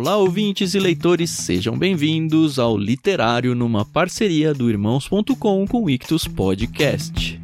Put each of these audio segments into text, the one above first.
Olá, ouvintes e leitores, sejam bem-vindos ao Literário numa parceria do Irmãos.com com o Ictus Podcast.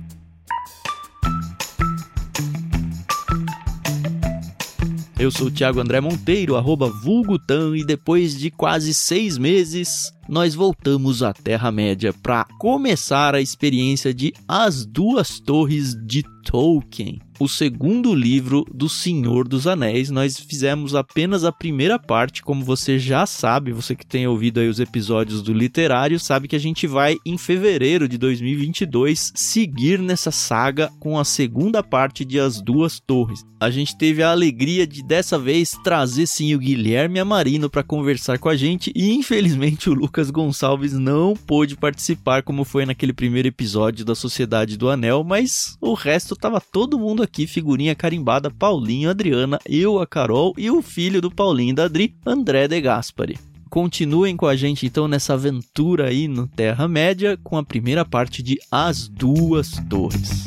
Eu sou o Thiago André Monteiro, arroba Vulgutan, e depois de quase seis meses, nós voltamos à Terra-média para começar a experiência de As Duas Torres de Tolkien o segundo livro do Senhor dos Anéis. Nós fizemos apenas a primeira parte, como você já sabe, você que tem ouvido aí os episódios do literário, sabe que a gente vai em fevereiro de 2022 seguir nessa saga com a segunda parte de As Duas Torres. A gente teve a alegria de dessa vez trazer sim o Guilherme Amarino para conversar com a gente e infelizmente o Lucas Gonçalves não pôde participar como foi naquele primeiro episódio da Sociedade do Anel, mas o resto tava todo mundo aqui, figurinha carimbada, Paulinho, Adriana, eu, a Carol e o filho do Paulinho da Adri, André De Gaspari. Continuem com a gente então nessa aventura aí no Terra-média com a primeira parte de As Duas Torres.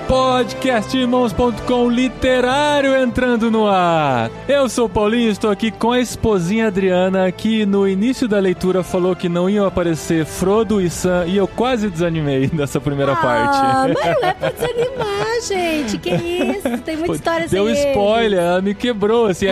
podcastirmãos.com literário entrando no ar. Eu sou o Paulinho, estou aqui com a esposinha Adriana, que no início da leitura falou que não iam aparecer Frodo e Sam, e eu quase desanimei dessa primeira ah, parte. Mas não é pra desanimar, gente. Que isso? Tem muita história Deu sem spoiler, eles. ela me quebrou, assim.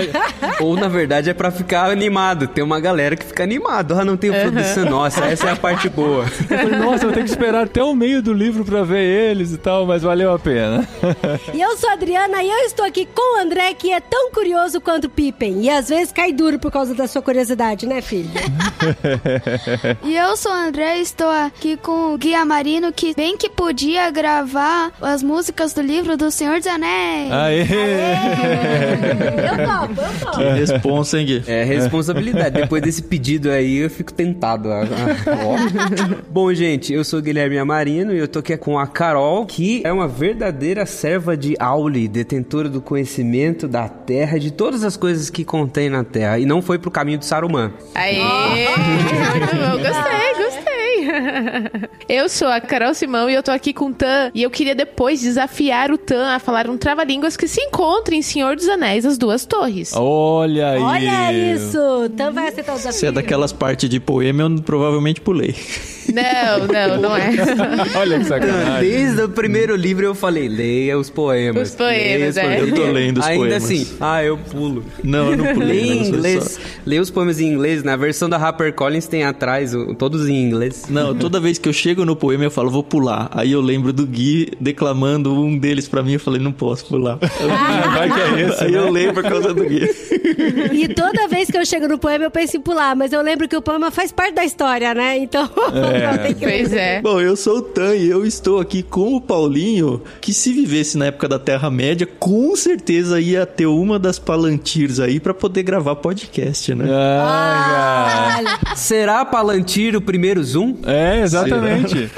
Ou na verdade é pra ficar animado. Tem uma galera que fica animado. Ah, não tem o Frodo e Sam. Nossa, essa é a parte boa. Eu falei, nossa, eu tenho que esperar até o meio do livro pra ver eles e tal, mas valeu a pena pena. E eu sou a Adriana e eu estou aqui com o André, que é tão curioso quanto o Pippen. E às vezes cai duro por causa da sua curiosidade, né, filho? e eu sou o André e estou aqui com o Guia Marino, que bem que podia gravar as músicas do livro do Senhor dos Anéis. Aê! Eu topo, eu topo. Que responsa, hein, Gui? É responsabilidade. Depois desse pedido aí, eu fico tentado. a-. Bom, gente, eu sou o Guilherme Amarino e eu tô aqui com a Carol, que é uma verdadeira serva de Auli, detentora do conhecimento da Terra e de todas as coisas que contém na Terra. E não foi pro caminho de Saruman. Aê! eu gostei. Eu sou a Carol Simão e eu tô aqui com o Tan. E eu queria depois desafiar o Tan a falar um trava-línguas que se encontra em Senhor dos Anéis, As Duas Torres. Olha aí! Olha isso! Então vai aceitar o desafio. Se é daquelas partes de poema, eu provavelmente pulei. Não, não, não é. Olha que sacanagem. Desde o primeiro livro eu falei, leia os poemas. Os poemas, é. Eu tô lendo os Ainda poemas. assim, ah, eu pulo. Não, eu não pulei. Lê em inglês. só- Lê os poemas em inglês. Na versão da HarperCollins tem atrás, todos em inglês. Não, toda vez que eu chego no poema eu falo, vou pular. Aí eu lembro do Gui declamando um deles pra mim, eu falei, não posso pular. Vai que é esse, Aí né? eu leio por causa do Gui. E toda vez que eu chego no poema, eu penso em pular, mas eu lembro que o poema faz parte da história, né? Então, É. não tem que Pois é. Bom, eu sou o Tan e eu estou aqui com o Paulinho, que se vivesse na época da Terra-média, com certeza ia ter uma das Palantirs aí pra poder gravar podcast, né? Ai, cara. Será Palantir o primeiro Zoom? É, exatamente.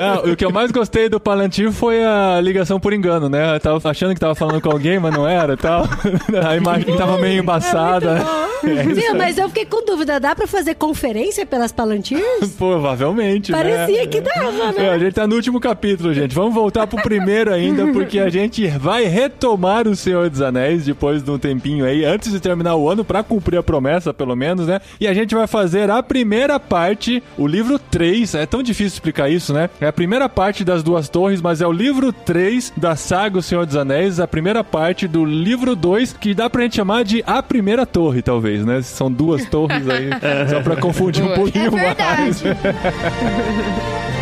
Ah, o que eu mais gostei do Palantir foi a ligação por engano, né? Eu tava achando que tava falando com alguém, mas não era e tal. A imagem tava meio embaçada. É isso Viu, aí. mas eu fiquei com dúvida, dá pra fazer conferência pelas Palantirs? Provavelmente, Parecia né? que dava, É, né? a gente tá no último capítulo, gente. Vamos voltar pro primeiro ainda, porque a gente vai retomar o Senhor dos Anéis depois de um tempinho aí, antes de terminar o ano, pra cumprir a promessa, pelo menos, né? E a gente vai fazer a primeira parte, o livro 3. É tão difícil explicar isso, né? É a primeira parte das duas torres, mas é o livro 3 da saga O Senhor dos Anéis, a primeira parte do livro 2, que dá pra gente chamar de A Primeira Torre, talvez, né? São duas torres aí, só pra confundir um pouquinho É mais.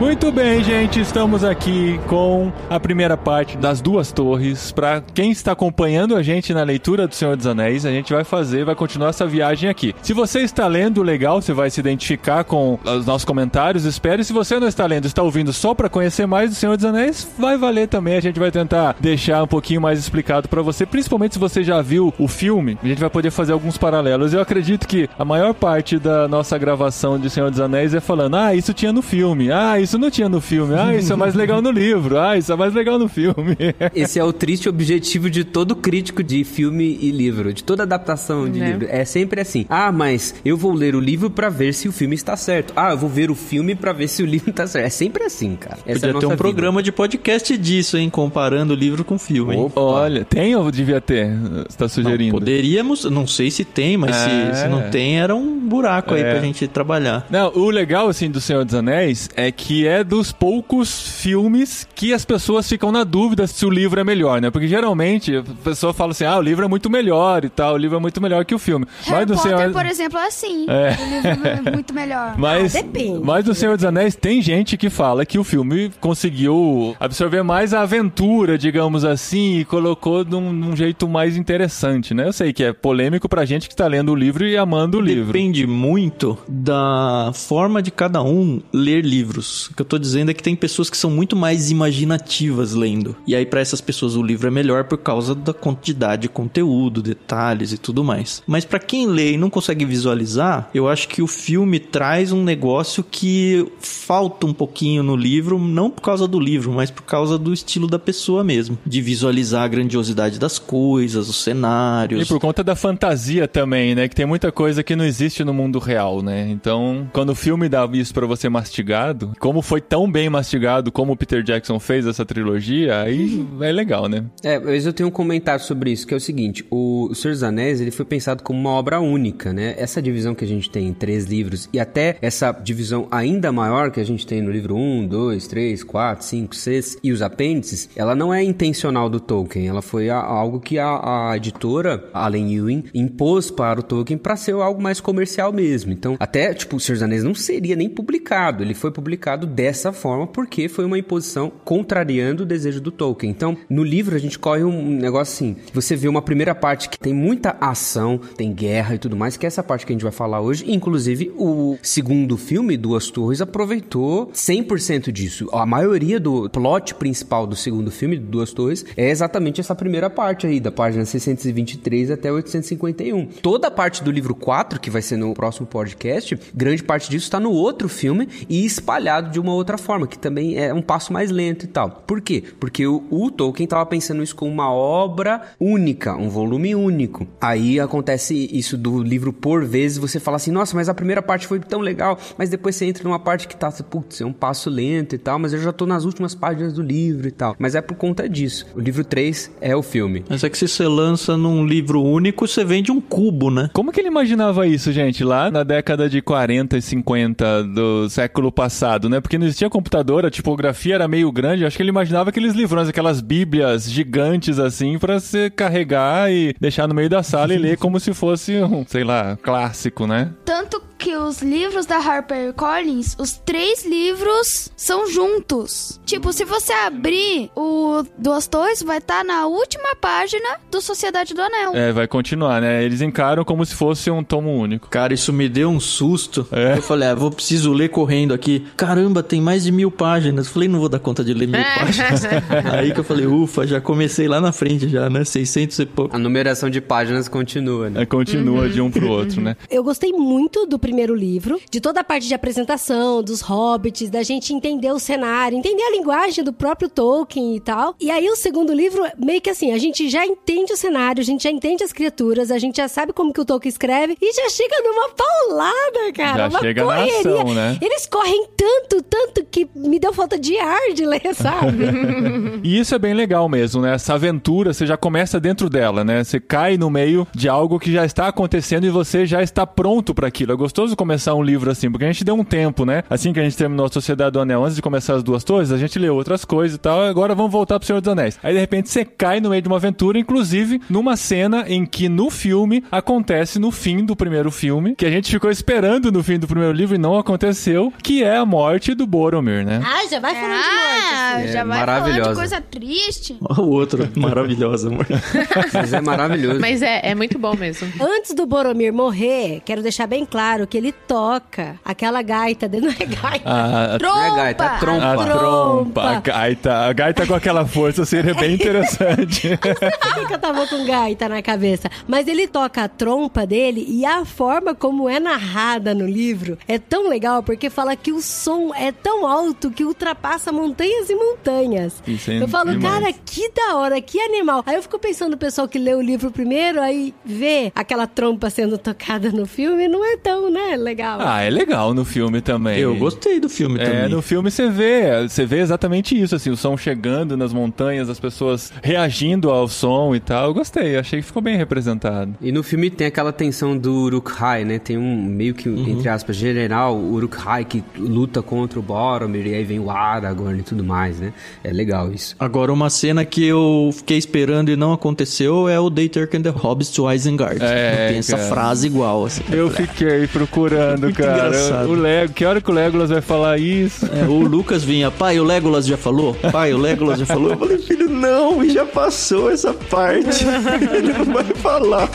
Muito bem, gente, estamos aqui com a primeira parte das duas torres. Para quem está acompanhando a gente na leitura do Senhor dos Anéis, a gente vai fazer, vai continuar essa viagem aqui. Se você está lendo, legal, você vai se identificar com os nossos comentários, espere. Se você não está lendo, está ouvindo só para conhecer mais do Senhor dos Anéis, vai valer também. A gente vai tentar deixar um pouquinho mais explicado para você, principalmente se você já viu o filme, a gente vai poder fazer alguns paralelos. Eu acredito que a maior parte da nossa gravação de Senhor dos Anéis é falando: "Ah, isso tinha no filme. Ah, isso não tinha no filme. Ah, isso é mais legal no livro. Ah, isso é mais legal no filme." Esse é o triste objetivo de todo crítico de filme e livro, de toda adaptação de Né? livro. É sempre assim. Ah, mas eu vou ler o livro pra ver se o filme está certo. Ah, eu vou ver o filme pra ver se o livro está certo. É sempre assim, cara. Essa é a Podia ter nossa um vida. programa de podcast disso, hein? Comparando o livro com o filme, hein? Olha, tem ou devia ter? Você tá Não, sugerindo? poderíamos, não sei se tem, mas É. se, se não tem, era um buraco aí É. pra gente trabalhar. Não, o legal, assim, do Senhor dos Anéis é que é dos poucos filmes que as pessoas ficam na dúvida se o livro é melhor, né? Porque geralmente a pessoa fala assim, ah, o livro é muito melhor e tal, o livro é muito melhor que o filme. Harry do Potter, Senhor... por exemplo, é assim. É. O livro é muito melhor. Mas, Ah, depende. mas do Senhor dos Anéis tem gente que fala que o filme conseguiu absorver mais a aventura, digamos assim, e colocou num, num jeito mais interessante, né? Eu sei que é polêmico pra gente que tá lendo o livro e amando o livro. Depende muito da forma de cada um ler livros. O que eu tô dizendo é que tem pessoas que são muito mais imaginativas lendo. E aí, pra essas pessoas, o livro é melhor por causa da quantidade de conteúdo, detalhes e tudo mais. Mas pra quem lê e não consegue visualizar, eu acho que o filme traz um negócio que falta um pouquinho no livro, não por causa do livro, mas por causa do estilo da pessoa mesmo. De visualizar a grandiosidade das coisas, os cenários. E por conta da fantasia também, né? Que tem muita coisa que não existe no mundo real, né? Então, quando o filme dá isso pra você mastigado, como foi tão bem mastigado como o Peter Jackson fez essa trilogia, aí é legal, né? É, mas eu tenho um comentário sobre isso, que é o seguinte, o, o Senhor dos Anéis, ele foi pensado como uma obra única, né? Essa divisão que a gente tem em três livros, e até essa divisão ainda maior que a gente tem no livro 1, 2, 3, 4, 5, 6 e os apêndices, ela não é intencional do Tolkien, ela foi a- algo que a, a editora, Allen Ewing, impôs para o Tolkien para ser algo mais comercial mesmo. Então, até, tipo, o Senhor dos Anéis não seria nem publicado, ele foi publicado dessa forma porque foi uma imposição contrariando o desejo do Tolkien. Então, no livro a gente corre um negócio assim, você vê uma primeira parte que tem muita ação, tem guerra e tudo mais, que é essa parte que a gente vai falar hoje. Inclusive, o segundo filme, Duas Torres, aproveitou 100% disso. A maioria do plot principal do segundo filme, Duas Torres, é exatamente essa primeira parte aí, da página 623 até 851. Toda a parte do livro 4, que vai ser no próximo podcast, grande parte disso está no outro filme e espalhado de uma outra forma, que também é um passo mais lento e tal. Por quê? Porque o, o Tolkien estava pensando isso como uma obra única, um volume único. Aí acontece isso do livro por vezes, você fala assim, nossa, mas a primeira parte foi tão legal, mas depois você entra numa parte que tá, putz, é um passo lento e tal, mas eu já tô nas últimas páginas do livro e tal. Mas é por conta disso. O livro 3 é o filme. Mas é que se você lança num livro único, você vende um cubo, né? Como que ele imaginava isso, gente, lá na década de 40 e 50 do século passado, né? Porque não existia computador, a tipografia era meio grande. Acho que ele imaginava aqueles livrões, aquelas bíblias gigantes assim, pra você carregar e deixar no meio da sala e ler como se fosse um, sei lá, clássico, né? Tanto que os livros da HarperCollins, os três livros são juntos. Tipo, se você abrir o Duas Torres, vai estar na última página do Sociedade do Anel. É, vai continuar, né? Eles encaram como se fosse um tomo único. Cara, isso me deu um susto. É. Eu falei, ah, vou preciso ler correndo aqui. Caramba, tem mais de mil páginas. Eu falei, não vou dar conta de ler mil páginas. Aí que eu falei, ufa, já comecei lá na frente já, né? 600 e pouco. A numeração de páginas continua, né? É, continua de um pro outro, né? Eu gostei muito do primeiro livro, de toda a parte de apresentação, dos hobbits, da gente entender o cenário, entender a linguagem do próprio Tolkien e tal. E aí o segundo livro, meio que assim, a gente já entende o cenário, a gente já entende as criaturas, a gente já sabe como que o Tolkien escreve e já chega numa paulada, cara. Já uma chega na correria. ação, né? Eles correm tanto, tanto que me deu falta de ar de ler, sabe? E isso é bem legal mesmo, né? Essa aventura, você já começa dentro dela, né? Você cai no meio de algo que já está acontecendo e você já está pronto para aquilo. É gostoso gostoso começar um livro assim, porque a gente deu um tempo, né? Assim que a gente terminou a Sociedade do Anel, antes de começar as duas torres, a gente leu outras coisas e tal, agora vamos voltar pro Senhor dos Anéis. Aí de repente você cai no meio de uma aventura, inclusive numa cena em que no filme acontece no fim do primeiro filme, que a gente ficou esperando no fim do primeiro livro e não aconteceu, que é a morte do Boromir, né? Ah, já vai falando de morte. Ah, assim. já É vai falar de coisa triste. O outro, maravilhosa, amor. Mas é maravilhoso. Mas é, é muito bom mesmo. Antes do Boromir morrer, quero deixar bem claro que ele toca aquela gaita dele, não é gaita. A, a, Trompa! Não é gaita, é trompa. a trompa. trompa, a gaita, a gaita com aquela força seria bem interessante. Por que que eu tava com gaita na cabeça? Mas ele toca a trompa dele e a forma como é narrada no livro é tão legal porque fala que o som é tão alto que ultrapassa montanhas e montanhas. Isso é eu falo, demais. cara, que da hora, que animal. Aí eu fico pensando no pessoal que lê o livro primeiro, aí vê aquela trompa sendo tocada no filme, não é tão, né, legal. ah, é legal no filme também. Eu gostei do filme É, também. no filme você vê, você vê exatamente isso, assim, o som chegando nas montanhas, as pessoas reagindo ao som e tal. Eu gostei, achei que ficou bem representado. E no filme tem aquela tensão do Uruk-hai, né? Tem um meio que, entre aspas, general Uruk-hai que luta contra o Boromir e aí vem o Aragorn e tudo mais, né? É legal isso. Agora, uma cena que eu fiquei esperando e não aconteceu é o They Taken the Hobbits to Isengard. É, tem essa frase igual, assim. Eu fiquei procurando, cara. engraçado. O Lego, que hora que o Legolas vai falar isso? É, o Lucas vinha, pai, o Legolas já falou? Pai, o Legolas já falou? Eu falei, filho, não, já passou essa parte. Ele não vai falar.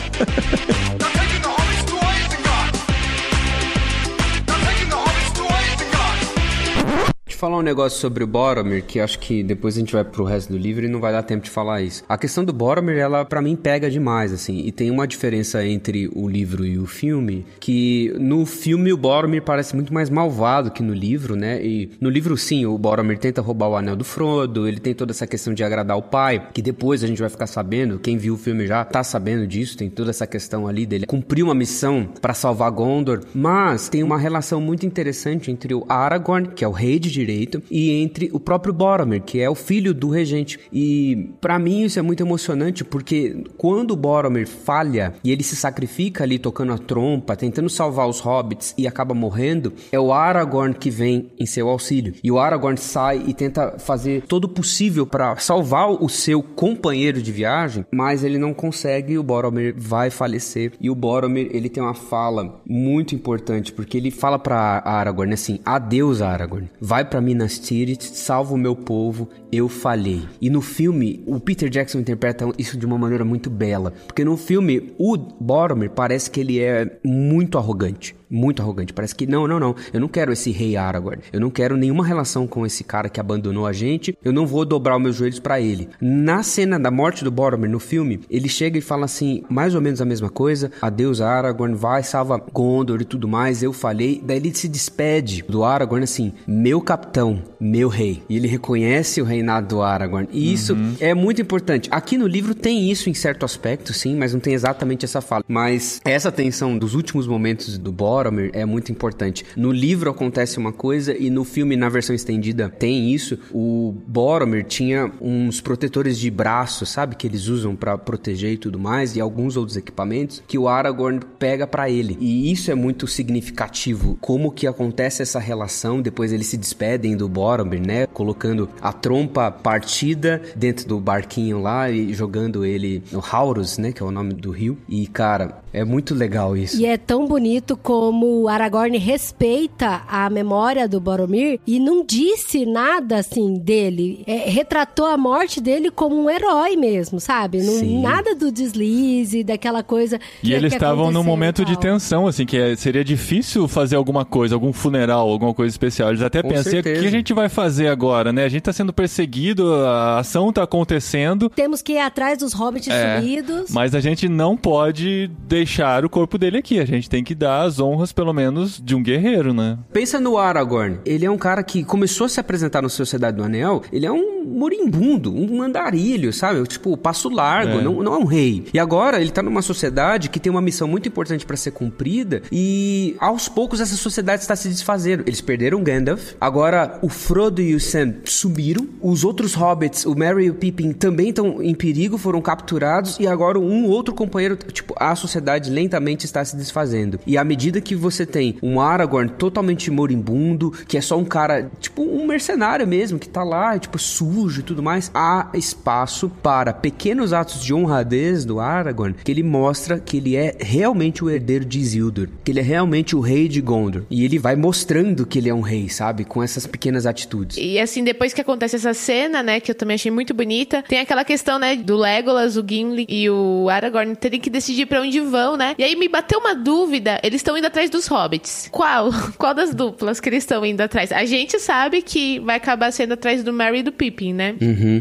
Eu falar um negócio sobre o Boromir, que acho que depois a gente vai pro resto do livro e não vai dar tempo de falar isso. A questão do Boromir, ela pra mim pega demais, assim, e tem uma diferença entre o livro e o filme, que no filme o Boromir parece muito mais malvado que no livro, né? E no livro, sim, o Boromir tenta roubar o anel do Frodo, ele tem toda essa questão de agradar o pai, que depois a gente vai ficar sabendo, quem viu o filme já tá sabendo disso, tem toda essa questão ali dele cumprir uma missão pra salvar Gondor, mas tem uma relação muito interessante entre o Aragorn, que é o rei de direito, e entre o próprio Boromir, que é o filho do regente. E pra mim isso é muito emocionante porque quando o Boromir falha e ele se sacrifica ali tocando a trompa, tentando salvar os hobbits e acaba morrendo, é o Aragorn que vem em seu auxílio. E o Aragorn sai e tenta fazer todo o possível pra salvar o seu companheiro de viagem, mas ele não consegue e o Boromir vai falecer. E o Boromir, ele tem uma fala muito importante, porque ele fala pra Aragorn assim: "Adeus, Aragorn. Vai pra Minas Tirith, salva o meu povo, eu falhei". E no filme, o Peter Jackson interpreta isso de uma maneira muito bela, porque no filme o Boromir parece que ele é muito arrogante. Muito arrogante. Parece que não, não, não. Eu não quero esse rei Aragorn. Eu não quero nenhuma relação com esse cara que abandonou a gente. Eu não vou dobrar os meus joelhos pra ele. Na cena da morte do Boromir no filme, ele chega e fala assim, mais ou menos a mesma coisa. Adeus Aragorn, vai, salva Gondor e tudo mais. Eu falei. Daí ele se despede do Aragorn assim, meu capitão, meu rei. E ele reconhece o reinado do Aragorn. E isso é muito importante. Aqui no livro tem isso em certo aspecto, sim, mas não tem exatamente essa fala. Mas essa tensão dos últimos momentos do Boromir é muito importante. No livro acontece uma coisa e no filme, na versão estendida, tem isso. O Boromir tinha uns protetores de braço, sabe? Que eles usam pra proteger e tudo mais, e alguns outros equipamentos que o Aragorn pega pra ele. E isso é muito significativo. Como que acontece essa relação, depois eles se despedem do Boromir, né? Colocando a trompa partida dentro do barquinho lá e jogando ele no Haurus, né? Que é o nome do rio. E, cara, é muito legal isso. E é tão bonito como o Aragorn respeita a memória do Boromir e não disse nada assim dele. É, retratou a morte dele como um herói mesmo, sabe? Não, nada do deslize, daquela coisa. E que- eles estavam num momento de tensão, assim, que é- seria difícil fazer alguma coisa, algum funeral, alguma coisa especial. Eles até Com pensam, "E o que a gente vai fazer agora, né? A gente tá sendo perseguido, a ação tá acontecendo, Temos que ir atrás dos hobbits É, sumidos. mas a gente não pode deixar o corpo dele aqui. A gente tem que dar as honras, pelo menos, de um guerreiro, né? Pensa no Aragorn. Ele é um cara que começou a se apresentar no Sociedade do Anel. Ele é um moribundo, um andarilho, sabe? Tipo, passo largo, É. não, não é um rei. E agora ele tá numa sociedade que tem uma missão muito importante pra ser cumprida e aos poucos essa sociedade está se desfazendo. Eles perderam Gandalf, agora o Frodo e o Sam sumiram, os outros hobbits, o Merry e o Pippin também estão em perigo, foram capturados e agora um outro companheiro, tipo, a sociedade lentamente está se desfazendo. E à medida que você tem um Aragorn totalmente moribundo, que é só um cara, tipo, um mercenário mesmo, que tá lá, tipo, sujo e tudo mais, há espaço para pequenos atos de honradez do Aragorn, que ele mostra que ele é realmente o herdeiro de Isildur, que ele é realmente o rei de Gondor. E ele vai mostrando que ele é um rei, sabe? Com essas pequenas atitudes. E assim, depois que acontece essa cena, né, que eu também achei muito bonita, tem aquela questão, né, do Legolas, o Gimli e o Aragorn terem que decidir pra onde vão, né? E aí me bateu uma dúvida, eles estão indo atrás dos hobbits. Qual? Qual das duplas que eles estão indo atrás? A gente sabe que vai acabar sendo atrás do Merry e do Pippin, né?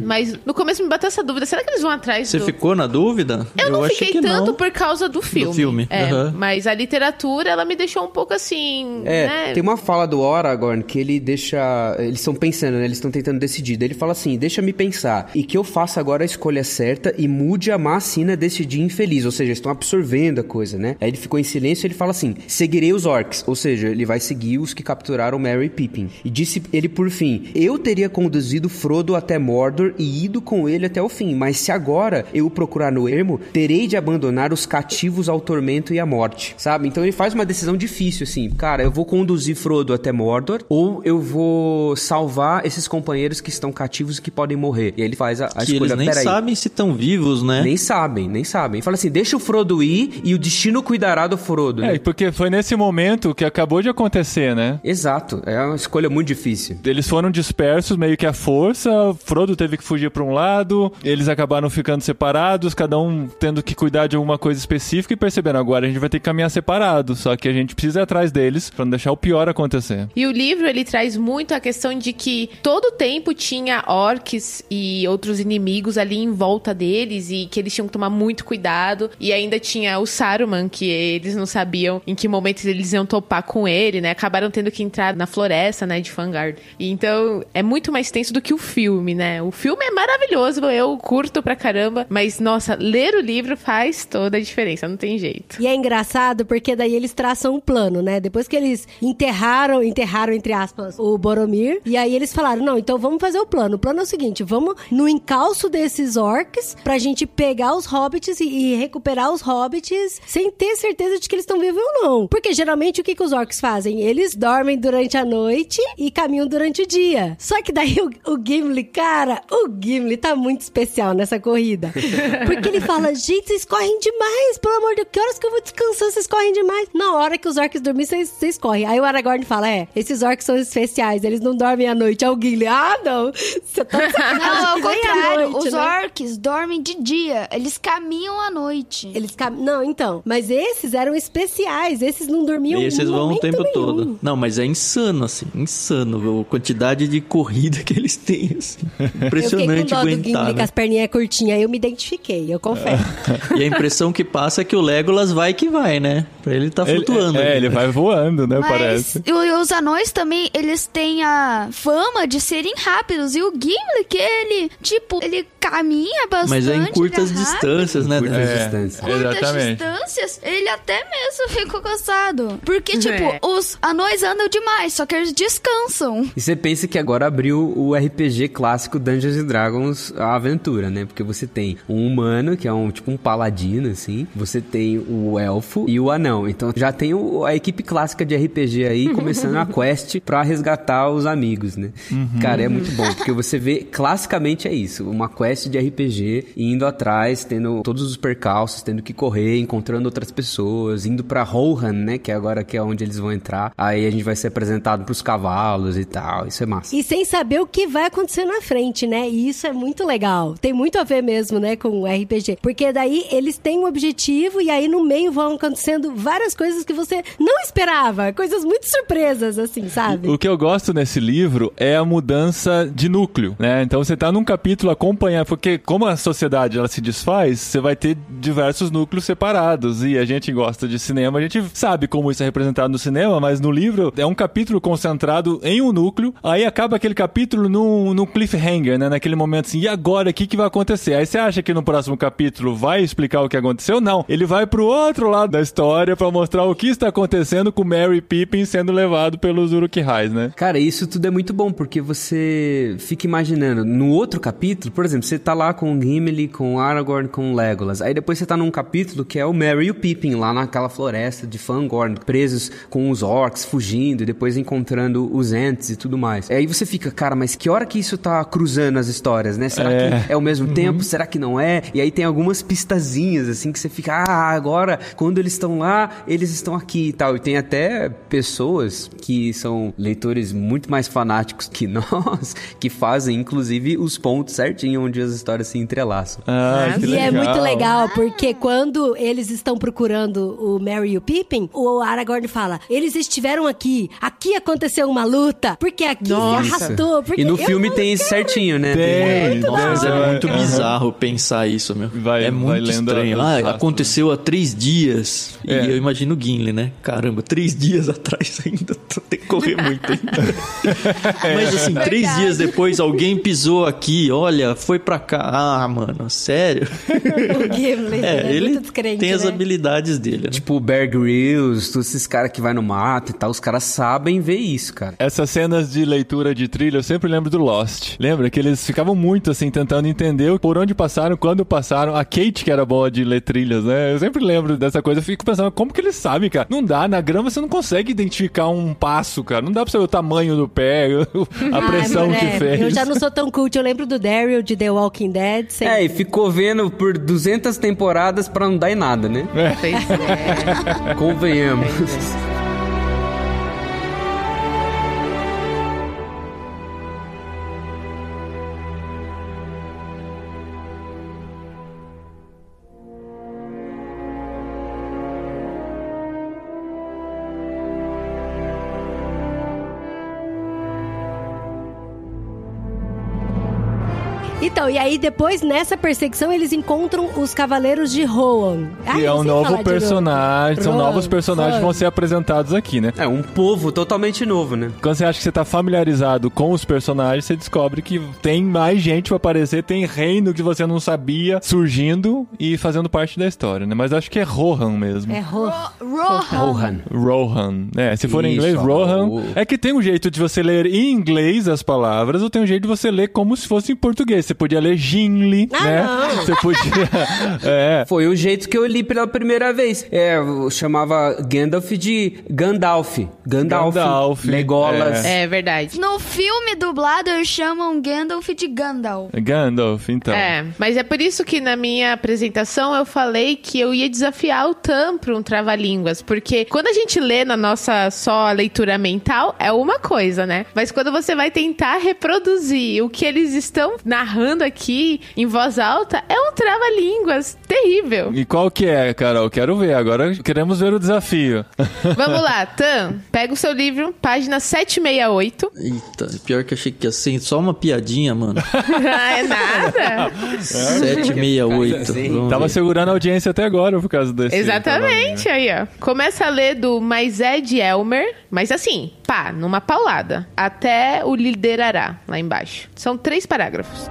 Mas no começo me bateu essa dúvida, será que eles vão atrás Você do... ficou na dúvida? Eu não achei fiquei que tanto não. por causa do filme. filme, É, aham. mas a literatura, ela me deixou um pouco assim, É, né? tem uma fala do Aragorn que ele deixa. Eles estão pensando, né? Eles estão tentando decidir. Daí ele fala assim: deixa-me pensar. E que eu faça agora a escolha certa e mude a má sina desse dia infeliz. Ou seja, eles estão absorvendo a coisa, né? Aí ele ficou em silêncio e ele fala assim: seguirei os orcs. Ou seja, ele vai seguir os que capturaram Merry e Pippin. E disse ele por fim: Eu teria conduzido Frodo até Mordor e ido com ele até o fim. Mas se agora eu o procurar no ermo, terei de abandonar os cativos ao tormento e à morte. Sabe? Então ele faz uma decisão difícil, assim. Cara, eu vou conduzir Frodo até Mordor ou eu vou salvar esses companheiros que estão cativos e que podem morrer. E aí ele faz a, a Que escolha. eles nem Peraí. sabem se estão vivos, né? Nem sabem, nem sabem. Fala assim, deixa o Frodo ir e o destino cuidará do Frodo. né? É, porque foi nesse momento que acabou de acontecer, né? Exato, é uma escolha muito difícil. Eles foram dispersos meio que à força, Frodo teve que fugir pra um lado, eles acabaram ficando separados, cada um tendo que cuidar de alguma coisa específica e percebendo agora a gente vai ter que caminhar separado, só que a gente precisa ir atrás deles pra não deixar o pior acontecer. E o livro, ele traz muito a questão de que todo tempo tinha orcs e outros inimigos ali em volta deles e que eles tinham que tomar muito cuidado. E ainda tinha o Saruman, que eles não sabiam em que momento eles iam topar com ele, né? Acabaram tendo que entrar na floresta, né, de Fangard. Então, é muito mais tenso do que o filme, né? O filme é maravilhoso, eu curto pra caramba, mas nossa, ler o livro faz toda a diferença, não tem jeito. E é engraçado porque daí eles traçam um plano, né? Depois que eles enterraram, enterraram entre aspas, o Boromir, e aí eles falaram: "Não, então vamos fazer o plano. O plano é o seguinte, vamos no encalço desses orcs pra gente pegar os hobbits e, e recuperar os hobbits sem ter certeza de que eles estão vivos ou não. Porque geralmente o que que os orcs fazem? Eles dormem durante a noite e caminham durante o dia. Só que daí o, o Gimli, cara, o Gimli tá muito especial nessa corrida. Porque ele fala, gente, vocês correm demais, pelo amor de Deus, que horas que eu vou descansar, vocês correm demais. Na hora que os orcs dormirem, vocês, vocês correm. Aí o Aragorn fala, é, esses orcs são especiais, eles não dormem à noite. Aí o Gimli, ah, não, você tá Não, ao contrário. noite, os né? orcs dormem de dia. Eles caminham à noite. Eles cam... Não, então, mas esses eram especiais, esses não dormiam E esses vão o tempo nenhum. todo. Não, mas é insano, assim. Insano? A quantidade de corrida que eles têm, assim. Eu fiquei com Impressionante dó do Gimli aguentar, com né? as perninhas curtinhas, eu me identifiquei, eu confesso. E a impressão que passa é que o Legolas vai que vai, né? Pra ele tá Ele- flutuando. é, ali, ele né? vai voando, né, Mas parece. e o- os anões também, eles têm a fama de serem rápidos. E o Gimli, que ele, tipo, ele caminha bastante. Mas é em curtas é distâncias, né? Curtas É. distâncias. Curtas Exatamente. distâncias, ele até mesmo ficou cansado. Porque, tipo, É. os anões andam demais, só que eles descansam. E você pensa que agora abriu o RPG clássico Dungeons and Dragons a aventura, né? Porque você tem um humano, que é um tipo um paladino, assim. Você tem o elfo e o anão. Então já tem o- a equipe clássica de RPG aí começando a quest pra resgatar os amigos, né? Cara, é muito bom, porque você vê, classicamente é isso. Uma quest de RPG indo atrás, tendo todos os percalços, tendo que correr, encontrando outras pessoas, indo pra Rohan, né? Que é agora que é onde eles vão entrar. Aí a gente vai ser apresentado pros cavalos e tal. Isso é massa. E sem saber o que vai acontecer na frente, né? E isso é muito legal. Tem muito a ver mesmo, né, com o RPG. Porque daí eles têm um objetivo e aí no meio vão acontecendo várias coisas que você não esperava. Coisas muito surpresas, assim, sabe? O que eu gosto nesse livro é a mudança de núcleo, né? Então você tá num capítulo, acompanha Porque como a sociedade ela se desfaz, você vai ter diversos núcleos separados. E a gente gosta de cinema, a gente sabe como isso é representado no cinema, mas no livro é um capítulo concentrado em um núcleo. Aí acaba aquele capítulo num, num cliffhanger, né? Naquele momento assim, e agora? O que, que vai acontecer? Aí você acha que no próximo capítulo vai explicar o que aconteceu? Não. Ele vai pro outro lado da história pra mostrar o que está acontecendo com Mary Pippin sendo levado pelos Uruk-hais, né? Cara, isso tudo é muito bom, porque você fica imaginando, no outro capítulo, por exemplo, você tá lá com o Gimli, com o Aragorn, com o Legolas, aí depois você tá num capítulo que é o Merry e o Pippin, lá naquela floresta de Fangorn, presos com os orcs, fugindo, e depois encontrando os Ents e tudo mais. Aí você fica, cara, mas que hora que isso tá cruzando as histórias, né? Será É. que é ao mesmo tempo? Será que não é? E aí tem algumas pistazinhas, assim, que você fica, ah, agora, quando eles estão lá, eles estão aqui e tal. E tem até pessoas que são leitores muito mais fanáticos que nós, que fazem, inclusive, os pontos certinho onde as histórias se entrelaçam. Ah, que E é legal. muito legal, porque quando eles estão procurando o Merry e o Pippin, o Aragorn fala, eles estiveram aqui, aqui aconteceu uma luta, porque aqui Nossa. se arrastou. Porque E no filme tem isso certinho, né? Tem, Nossa, tem, é muito aham. bizarro pensar isso, meu. Vai- é vai muito lendo estranho. Ah, pastas. aconteceu há três dias. É. E eu imagino o Gimli, né? Caramba, três dias atrás ainda. Tem que correr muito ainda. Mas assim, três Verdade. dias depois alguém pisou aqui, olha, foi pra cá. Ah, mano, sério? O Gimli É, é, ele muito descrente, tem as né? habilidades dele, né? Tipo o Bear Grylls, todos esses caras que vai no mato e tal, os caras sabem ver isso, cara. Essas cenas de leitura de trilha, eu sempre lembro do Lost. Lembra que eles ficavam muito assim, tentando entender por onde passaram, quando passaram. A Kate, que era boa de ler trilhas, né? Eu sempre lembro dessa coisa. Eu fico pensando, como que eles sabem, cara? Não dá, na grama você não consegue identificar um passo, cara. Não dá pra saber o tamanho do pé, a Ai, pressão que é, fez. Eu já não sou tão cult, eu lembro do Daryl de The Walking Dead. sempre- É, e ficou vendo por 200 temporadas pra não dar em nada, né? Pois é. 5 Então, e aí depois, nessa perseguição, eles encontram os Cavaleiros de Rohan. Ai, Que é um novo personagem. São Rohan, novos personagens que vão ser apresentados aqui, né? É um povo totalmente novo, né? Quando você acha que você tá familiarizado com os personagens, você descobre que tem mais gente pra aparecer, tem reino que você não sabia surgindo e fazendo parte da história, né? Mas acho que é Rohan mesmo. É Rohan. Rohan. Rohan. Rohan. É, se for em Isso, inglês, Rohan. É que tem um jeito de você ler em inglês as palavras, ou tem um jeito de você ler como se fosse em português. Você podia ler Gimli, Ah, né? não. Você podia. é. Foi o jeito que eu li pela primeira vez. É, eu chamava Gandalf de Gandalf. Gandalf. Gandalf, Legolas. É verdade. No filme dublado, eles chamam Gandalf de Gandalf. Gandalf, então. É, mas é por isso que na minha apresentação eu falei que eu ia desafiar o Tam para um trava-línguas, porque quando a gente lê na nossa só leitura mental é uma coisa, né? Mas quando você vai tentar reproduzir o que eles estão narrando aqui em voz alta, é um trava-línguas terrível. E qual que é, Carol? Quero ver. Agora queremos ver o desafio. Vamos lá, Tam, pega o seu livro, página 768. Eita, pior que eu achei que ia ser só uma piadinha, mano. é nada. 768. Assim. Vamos Tava segurando a audiência até agora por causa desse. Exatamente, aí, ó. Começa a ler do Mas é de Elmer, mas assim, pá, numa paulada. Até o liderará, lá embaixo. São três parágrafos.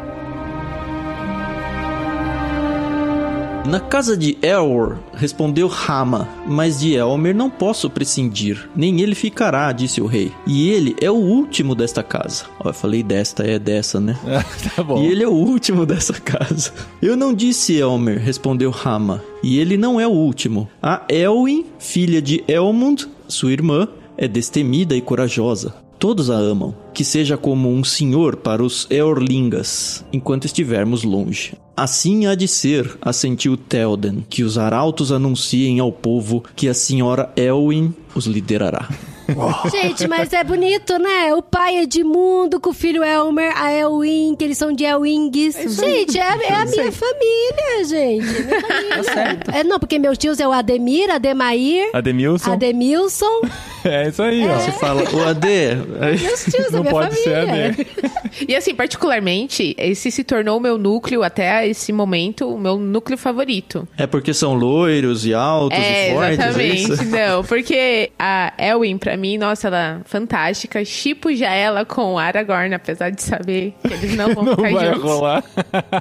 Na casa de Elor, respondeu Rama, mas de Elmer não posso prescindir, nem ele ficará, disse o rei. E ele é o último desta casa. Ó, eu falei desta, é dessa, né? tá bom. E ele é o último dessa casa. Eu não disse Elmer, respondeu Rama. E ele não é o último. A Elwin, filha de Elmund, sua irmã, é destemida e corajosa. Todos a amam. Que seja como um senhor para os Eorlingas, enquanto estivermos longe. Assim há de ser, assentiu Telden, que os arautos anunciem ao povo que a senhora Elwin os liderará. Gente, mas é bonito, né? O pai é de mundo, com o filho Elmer, a Elwing, que eles são de Elwings. gente, é, é a minha família, gente. Minha família. É, não, porque meus tios é o Ademir, Ademair, Ademilson. Ademilson. É isso aí, ó. Você fala, o AD. Meus tios da Não minha pode ser família. AD. E assim, particularmente, esse se tornou o meu núcleo até esse momento, o meu núcleo favorito. É porque são loiros e altos É, e fortes, é exatamente. isso? Não, porque a Elwin, pra mim, nossa, ela é fantástica. Chipo já ela com o Aragorn, apesar de saber que eles não vão Não ficar vai juntos. rolar.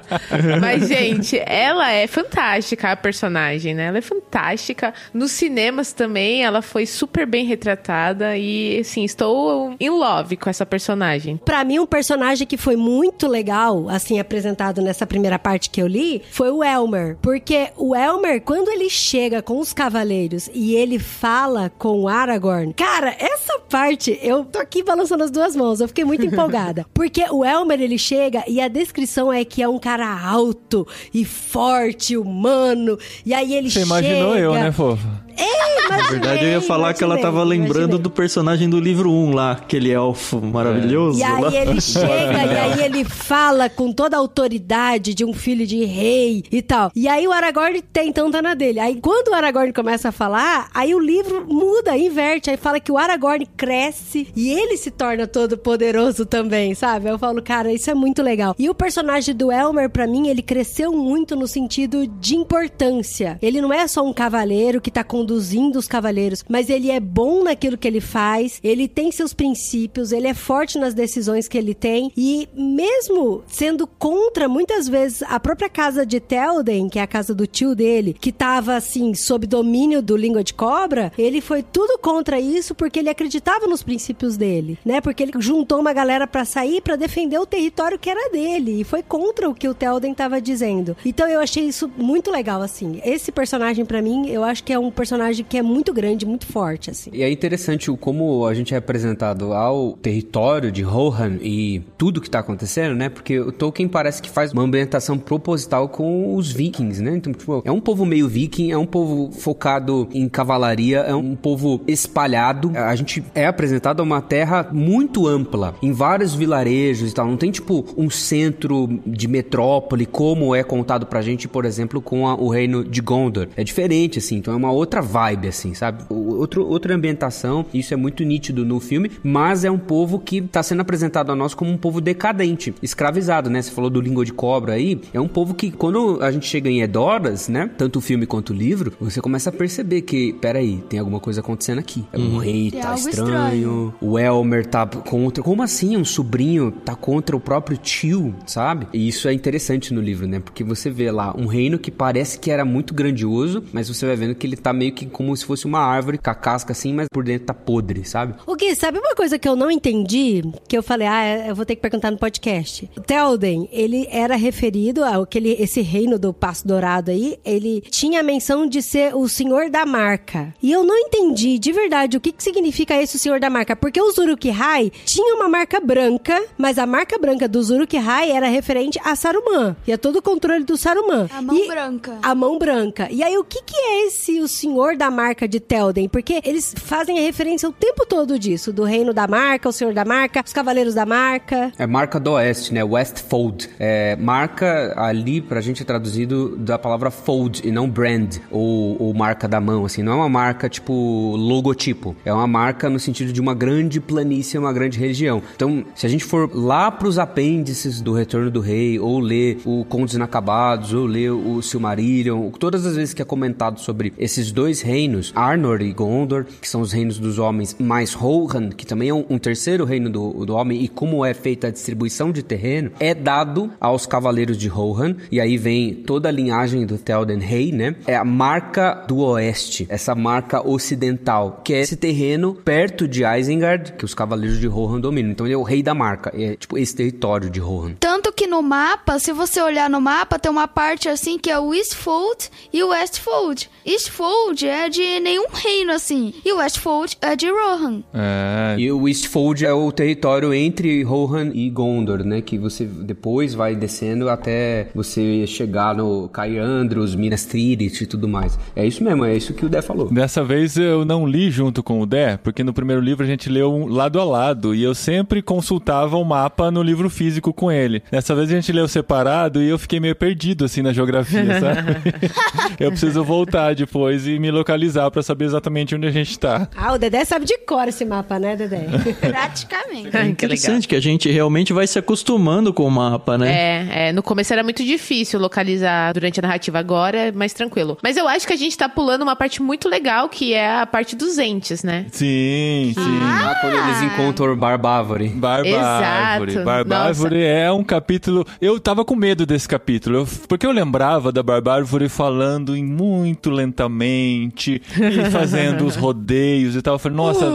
Mas, gente, ela é fantástica, a personagem, né? Ela é fantástica. Nos cinemas também, ela foi super bem retratada. E, assim, estou in love com essa personagem. Pra mim, um personagem que foi muito legal, assim, apresentado nessa primeira parte que eu li, foi o Elmer. Porque o Elmer, quando ele chega com os cavaleiros e ele fala com o Aragorn, cara, essa parte, eu tô aqui balançando as duas mãos, eu fiquei muito empolgada. Porque o Elmer, ele chega e a descrição é que é um cara alto e forte, humano, e aí ele Você chega... imaginou eu, né, fofa? É, Na verdade, eu ia falar que ela tava lembrando do personagem do livro 1 lá, aquele elfo maravilhoso. E lá. aí ele chega e aí ele fala com toda a autoridade de um filho de rei e tal. E aí o Aragorn tem, então tá na dele. Aí quando o Aragorn começa a falar, aí o livro muda, inverte. Aí fala que o Aragorn cresce e ele se torna todo poderoso também, sabe? Eu falo, cara, isso é muito legal. E o personagem do Elmer, pra mim, ele cresceu muito no sentido de importância. Ele não é só um cavaleiro que tá conduzindo os cavaleiros, mas ele é bom naquilo que ele faz, ele tem seus princípios, ele é forte nas decisões que ele tem e mesmo sendo contra muitas vezes a própria casa de Telden, que é a casa do tio dele, que tava assim sob domínio do língua de cobra, ele foi tudo contra isso porque ele acreditava nos princípios dele, né? Porque ele juntou uma galera pra sair pra defender o território que era dele e foi contra o que o Telden tava dizendo. Então eu achei isso muito legal assim. Esse personagem pra mim, eu acho que é um personagem que é muito grande, muito forte assim. E é interessante o como a gente é apresentado ao território de Rohan e tudo que tá acontecendo, né? Porque o Tolkien parece que faz uma ambientação proposital com os vikings, né? Então, tipo, é um povo meio viking, é um povo focado em cavalaria, é um povo espalhado. A gente é apresentado a uma terra muito ampla, em vários vilarejos e tal. Não tem, tipo, um centro de metrópole, como é contado pra gente, por exemplo, com a- o reino de Gondor. É diferente, assim, então é uma outra vibe, assim, sabe? Outro, outra ambientação, isso é muito nítido no filme, mas é um povo que tá sendo apresentado a nós como um povo decadente, escravizado, né? Você falou do língua de cobra aí, é um povo que quando a gente chega em Edoras, né? Tanto o filme quanto o livro, você começa a perceber que, peraí, tem alguma coisa acontecendo aqui. O rei Tem tá estranho, estranho. o Elmer tá contra. Como assim? Um sobrinho tá contra o próprio tio, sabe? E isso é interessante no livro, né? Porque você vê lá um reino que parece que era muito grandioso, mas você vai vendo que ele tá meio que como se fosse uma árvore com a casca assim, mas por dentro tá podre, sabe? O Gui, sabe uma coisa que eu não entendi? Que eu falei, ah, eu vou ter que perguntar no podcast. O Telden, ele era referido ao aquele, esse reino do Passo Dourado aí, ele tinha a menção de ser o senhor da marca. E eu não entendi de verdade o que, que significa esse o senhor da marca. Porque o Uruk-hai tinha uma marca branca, mas a marca branca do Uruk-hai era referente a Saruman. E a todo o controle do Saruman. A mão E- branca. a mão branca. E aí, o que, que é esse o senhor da marca de Telden? Porque eles fazem a referência o tempo todo disso: do reino da marca, o senhor da marca, os cavaleiros da marca. É marca do oeste, né? Westfold. É marca ali pra gente é traduzido da palavra fold e não brand ou, ou marca da mão, assim. Não é uma marca tipo logotipo. É uma marca no sentido de uma grande planície, uma grande região. Então, se a gente for lá pros apêndices do Retorno do Rei ou ler o Contos Inacabados ou ler o Silmarillion, todas as vezes que é comentado sobre esses dois reinos, Arnor e Gondor, que são os reinos dos homens, mais Rohan, que também é um, um terceiro reino do, do homem, e como é feita a distribuição de terreno, é dado aos cavaleiros de Rohan, e aí vem toda a linhagem do Théoden Rei, né? É a marca do oeste, essa marca ocidental, que é esse terreno perto de Isengard, que os cavaleiros de Rohan dominam. Então ele é o rei da marca, é tipo esse território de Rohan. Tanto que no mapa, se você olhar no mapa, tem uma parte assim que é o Eastfold e o Westfold. Eastfold é de nenhum reino assim, e o Westfold é de Rohan. É. E o Eastfold é o território entre Rohan e Gondor, né? Que você depois vai descendo até você chegar no Cairandros, Minas Tirith e tudo mais. É isso mesmo, é isso que o Dé falou. Dessa vez eu não li junto com o Dé, porque no primeiro livro a gente leu um lado a lado e eu sempre consultava o mapa no livro físico com ele. Dessa vez a gente leu separado e eu fiquei meio perdido assim na geografia, sabe? eu preciso voltar depois e me localizar pra saber exatamente onde a gente tá. Ah, o Dedé sabe de cor esse mapa, né, Dedé? Praticamente. É interessante que a gente realmente vai se acostumando com o mapa, né? É, é, no começo era muito difícil localizar durante a narrativa, agora é mais tranquilo. Mas eu acho que a gente tá pulando uma parte muito legal, que é a parte dos entes, né? Sim, sim. Ah, quando eles encontram o Barbávore. Barbárvore. Exato. Barbárvore é um capítulo. Eu tava com medo desse capítulo, eu- porque eu lembrava da Barbárvore falando em muito lentamente e fazendo os rodeios e tal. Eu falei, nossa,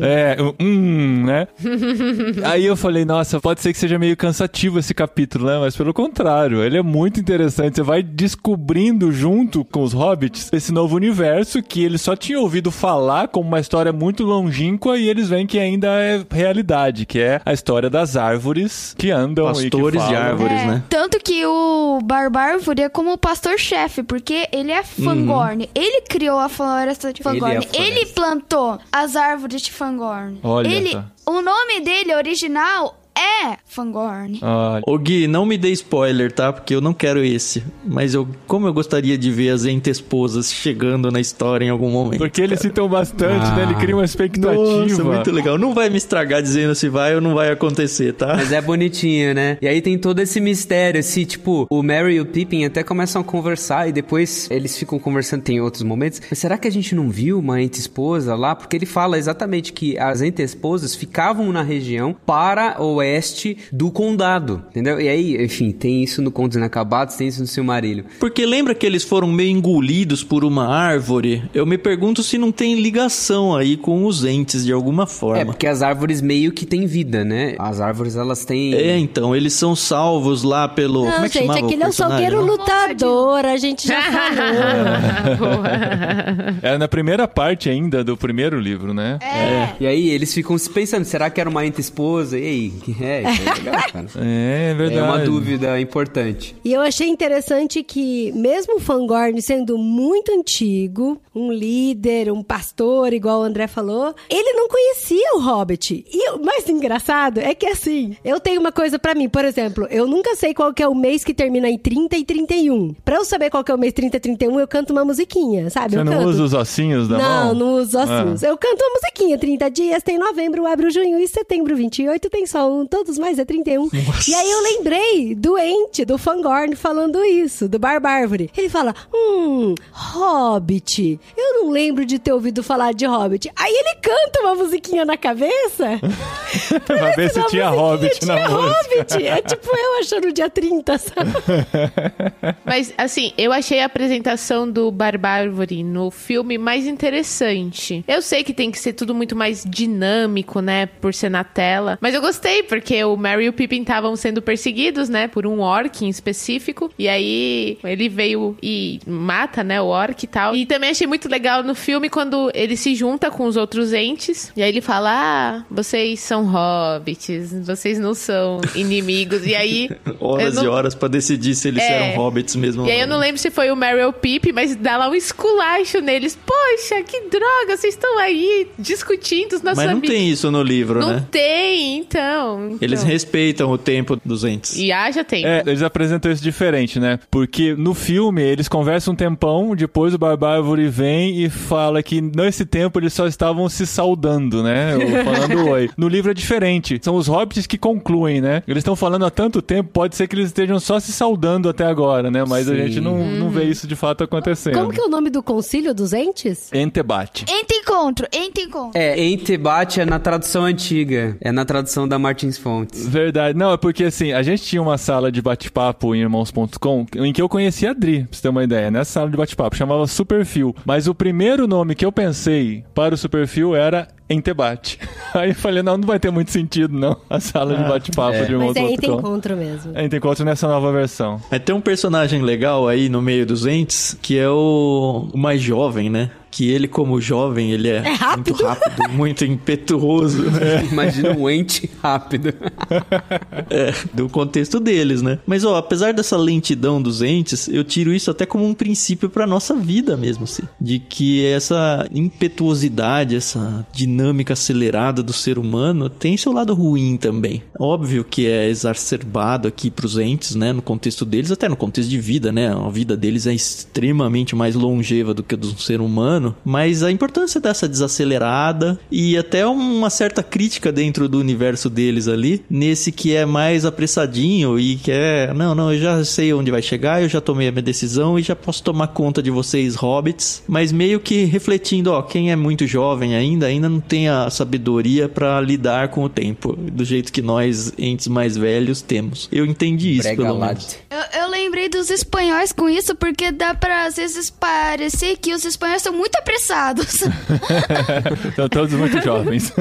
é, um, né? Aí eu falei, nossa, pode ser que seja meio cansativo esse capítulo, né? Mas pelo contrário, ele é muito interessante. Você vai descobrindo junto com os hobbits esse novo universo que eles só tinham ouvido falar como uma história muito longínqua e eles veem que ainda é realidade, que é a história das árvores que andam e que Pastores de árvores, É, né? Tanto que o Barbárvore é como o pastor-chefe, porque ele é Fangorn. Ele criou a floresta de Ele é Fangorn. floresta. Ele, plantou as árvores de Fangorn. Olha ele, só. O nome dele original é Fangorn. Olha. Ô Gui, não me dê spoiler, tá? Porque eu não quero esse. Mas eu, como eu gostaria de ver as entes-esposas chegando na história em algum momento. Porque eles citam bastante, né? Ele cria uma expectativa. Nossa, muito legal. Não vai me estragar dizendo se vai ou não vai acontecer, tá? Mas é bonitinho, né? E aí tem todo esse mistério, esse tipo, o Mary e o Pippin até começam a conversar e depois eles ficam conversando, tem outros momentos. Mas será que a gente não viu uma ente-esposa lá? Porque ele fala exatamente que as ente-esposas ficavam na região para oeste do condado, entendeu? E aí, enfim, tem isso no Contos Inacabados, tem isso no Silmarillion. Porque lembra que eles foram meio engolidos por uma árvore? Eu me pergunto se não tem ligação aí com os entes de alguma É, forma. porque as árvores meio que têm vida, né? As árvores, elas têm... É, então, eles são salvos lá pelo. Não, como é que gente, aquele é o salgueiro lutador, a gente já falou. É na primeira parte ainda do primeiro livro, né? É. E aí eles ficam se pensando, será que era uma ente-esposa? E aí? É, isso é legal, cara. É, é, verdade. É uma dúvida importante. E eu achei interessante que, mesmo o Fangorn sendo muito antigo, um líder, um pastor, igual o André falou, ele não conhecia o Hobbit. E o mais engraçado é que, assim, eu tenho uma coisa para mim. Por exemplo, eu nunca sei qual que é o mês que termina em 30 e 31. Pra eu saber qual que é o mês 30 e 31, eu canto uma musiquinha, sabe? Você eu não canto. usa os ossinhos da não, mão? Não, não uso os ossinhos. Ah. Eu canto uma musiquinha. 30 dias tem novembro, abre o junho e setembro, 28 tem sol todos mais é 31. Nossa. E aí eu lembrei doente do Fangorn falando isso, do Barbárvore. Ele fala: Hum, Hobbit. Eu não lembro de ter ouvido falar de Hobbit. Aí ele canta uma musiquinha na cabeça. pra ver se tinha Hobbit tinha na Hobbit. Música. É tipo eu achando dia 30, sabe? Mas assim, eu achei a apresentação do Barbárvore no filme mais interessante. Eu sei que tem que ser tudo muito mais dinâmico, né? Por ser na tela. Mas eu gostei, porque o Merry e o Pippin estavam sendo perseguidos, né, por um orc em específico. E aí ele veio e mata, né, o orc e tal. E também achei muito legal no filme quando ele se junta com os outros entes. E aí ele fala: Ah, vocês são hobbits, vocês não são inimigos. E aí. Horas não- e horas pra decidir se eles É. eram hobbits mesmo. e aí eu não lembro se foi o Meryl Pip, mas dá lá um esculacho neles. Poxa, que droga, vocês estão aí discutindo os nossos Mas não amigos. tem isso no livro, Não né? tem, então. Eles então. respeitam o tempo dos entes. E haja tempo. É, eles apresentam isso diferente, né? Porque no filme eles conversam um tempão, depois o Barbárvore vem e fala que nesse tempo eles só estavam se saudando, né? Ou falando oi. No livro é diferente. São os hobbits que concluem, né? Eles estão falando há tanto tempo, pode ser que eles estejam só se saudando até agora, né? Mas a Sim. gente não, não vê isso de fato acontecendo. Como que é o nome do concílio dos entes? Entebate. Entre encontro, entre encontro. É, Entebate é na tradução antiga. É na tradução da Martins Fontes. Verdade. Não, é porque assim, a gente tinha uma sala de bate-papo em irmãos.com em que eu conhecia a Dri, pra você ter uma ideia, nessa sala de bate-papo, chamava Superfio. Mas o primeiro nome que eu pensei para o Superfio era em debate. Aí eu falei, não, não vai ter muito sentido, não. A sala de bate-papo de um Mas outro é outro encontro mesmo. É, entre encontro nessa nova versão. Mas tem um personagem legal aí no meio dos entes, que é o, o mais jovem, né? Que ele, como jovem, ele é, É rápido. muito rápido, muito impetuoso. né? Imagina um ente rápido. É, do contexto deles, né? Mas, ó, apesar dessa lentidão dos entes, eu tiro isso até como um princípio pra nossa vida mesmo, assim. De que essa impetuosidade, essa dinâmica acelerada do ser humano tem seu lado ruim também. Óbvio que é exacerbado aqui pros entes, né? No contexto deles, até no contexto de vida, né? A vida deles é extremamente mais longeva do que a do ser humano. Mas a importância dessa desacelerada e até uma certa crítica dentro do universo deles ali, nesse que é mais apressadinho e que é, não, não, eu já sei onde vai chegar, eu já tomei a minha decisão e já posso tomar conta de vocês, hobbits, mas meio que refletindo, ó, quem é muito jovem ainda, ainda não tem a sabedoria pra lidar com o tempo, do jeito que nós, entes mais velhos, temos. Eu entendi isso, Brega pelo lad. menos. Eu, eu lembrei dos espanhóis com isso, porque dá pra às vezes parecer que os espanhóis são muito apressados. Estão todos muito jovens.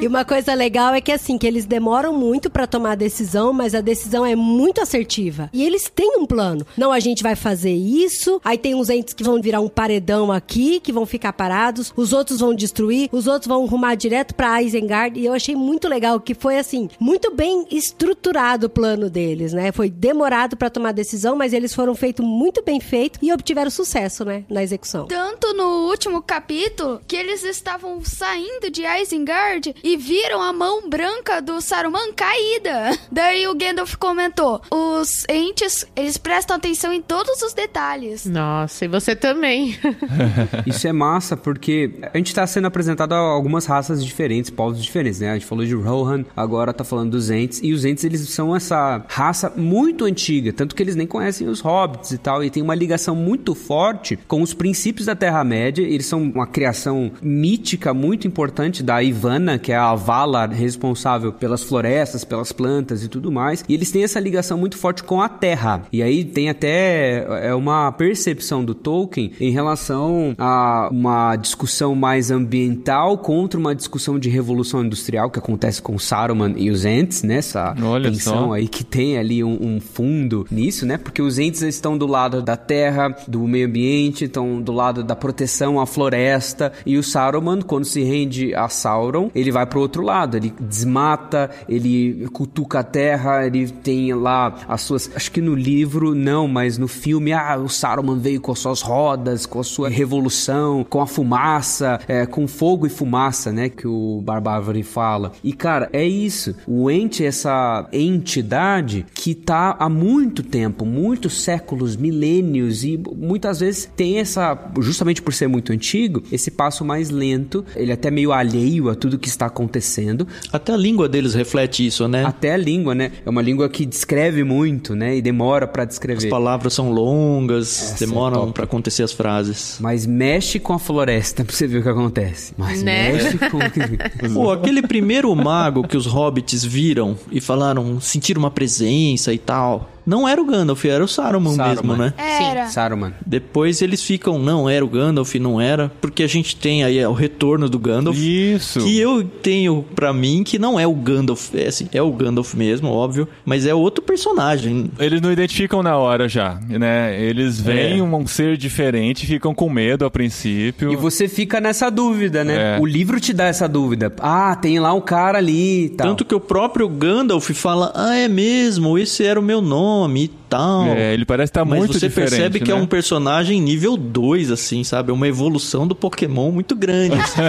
E uma coisa legal é que assim, que eles demoram muito pra tomar a decisão, mas a decisão é muito assertiva. E eles têm um plano. Não, a gente vai fazer isso, aí tem uns entes que vão virar um paredão aqui, que vão ficar parados, os outros vão destruir, os outros vão rumar direto pra Isengard, e eu achei muito legal que foi assim, muito bem estruturado o plano deles, né? Foi demorado pra tomar decisão, mas eles foram feitos muito bem feito e obtiveram sucesso, né, na execução. Tanto no último capítulo que eles estavam saindo de Isengard e viram a mão branca do Saruman caída. Daí o Gandalf comentou: os entes, eles prestam atenção em todos os detalhes. Nossa, e você também. Isso é massa porque a gente tá sendo apresentado a algumas raças diferentes, povos diferentes, né? A gente falou de Rohan, agora tá falando dos Ents. E os Ents, eles são essa raça muito antiga, tanto que eles nem conhecem os Hobbits e tal. E tem uma ligação muito forte com os princípios da Terra-média. Eles são uma criação mítica muito importante da Ivana, que é a Valar responsável pelas florestas, pelas plantas e tudo mais. E eles têm essa ligação muito forte com a Terra. E aí tem até é uma percepção do Tolkien em relação a uma discussão mais ambiental contra uma discussão de revolução industrial que acontece com Saruman e os Ents, né? Essa Olha tensão só. aí que tem ali um, um fundo nisso, né? Porque os Ents estão do lado da terra, do meio ambiente, estão do lado da proteção à floresta e o Saruman, quando se rende a Sauron, ele vai pro outro lado, ele desmata, ele cutuca a terra, ele tem lá as suas, acho que no livro não, mas no filme, ah, o Saruman veio com as suas rodas, com a sua revolução, com a fumaça, é, com fogo e fumaça, né, que o Barbárvore fala. E cara, é isso. O ente é essa entidade que tá há muito tempo, muitos séculos, milênios e muitas vezes tem essa, justamente por ser muito antigo, esse passo mais lento, ele é até meio alheio a tudo que está acontecendo, Até a língua deles reflete isso, né? até a língua, né? É uma língua que descreve muito, né? E demora pra As descrever. palavras são longas, Essa é demoram top. pra acontecer as frases. Mas mexe com a floresta pra você ver o que acontece. Mas Né? mexe com. Pô, aquele primeiro mago que os hobbits viram e falaram, sentiram uma presença e tal. Não era o Gandalf, era o Saruman, Saruman. mesmo, né? Era. Saruman. Depois eles ficam, não, era o Gandalf, não era, porque a gente tem aí o retorno do Gandalf. Isso. Que eu tenho pra mim que não é o Gandalf, é, assim, é o Gandalf mesmo, óbvio, mas é outro personagem. Eles não identificam na hora já, né? Eles veem É. um ser diferente, ficam com medo a princípio. E você fica nessa dúvida, né? É. O livro te dá essa dúvida. Ah, tem lá um cara ali e tal. Tanto que o próprio Gandalf fala, ah, é mesmo, esse era o meu nome e tal. É, ele parece estar Mas muito você diferente, percebe que é né? um personagem nível 2, assim, sabe? É uma evolução do Pokémon muito grande. assim.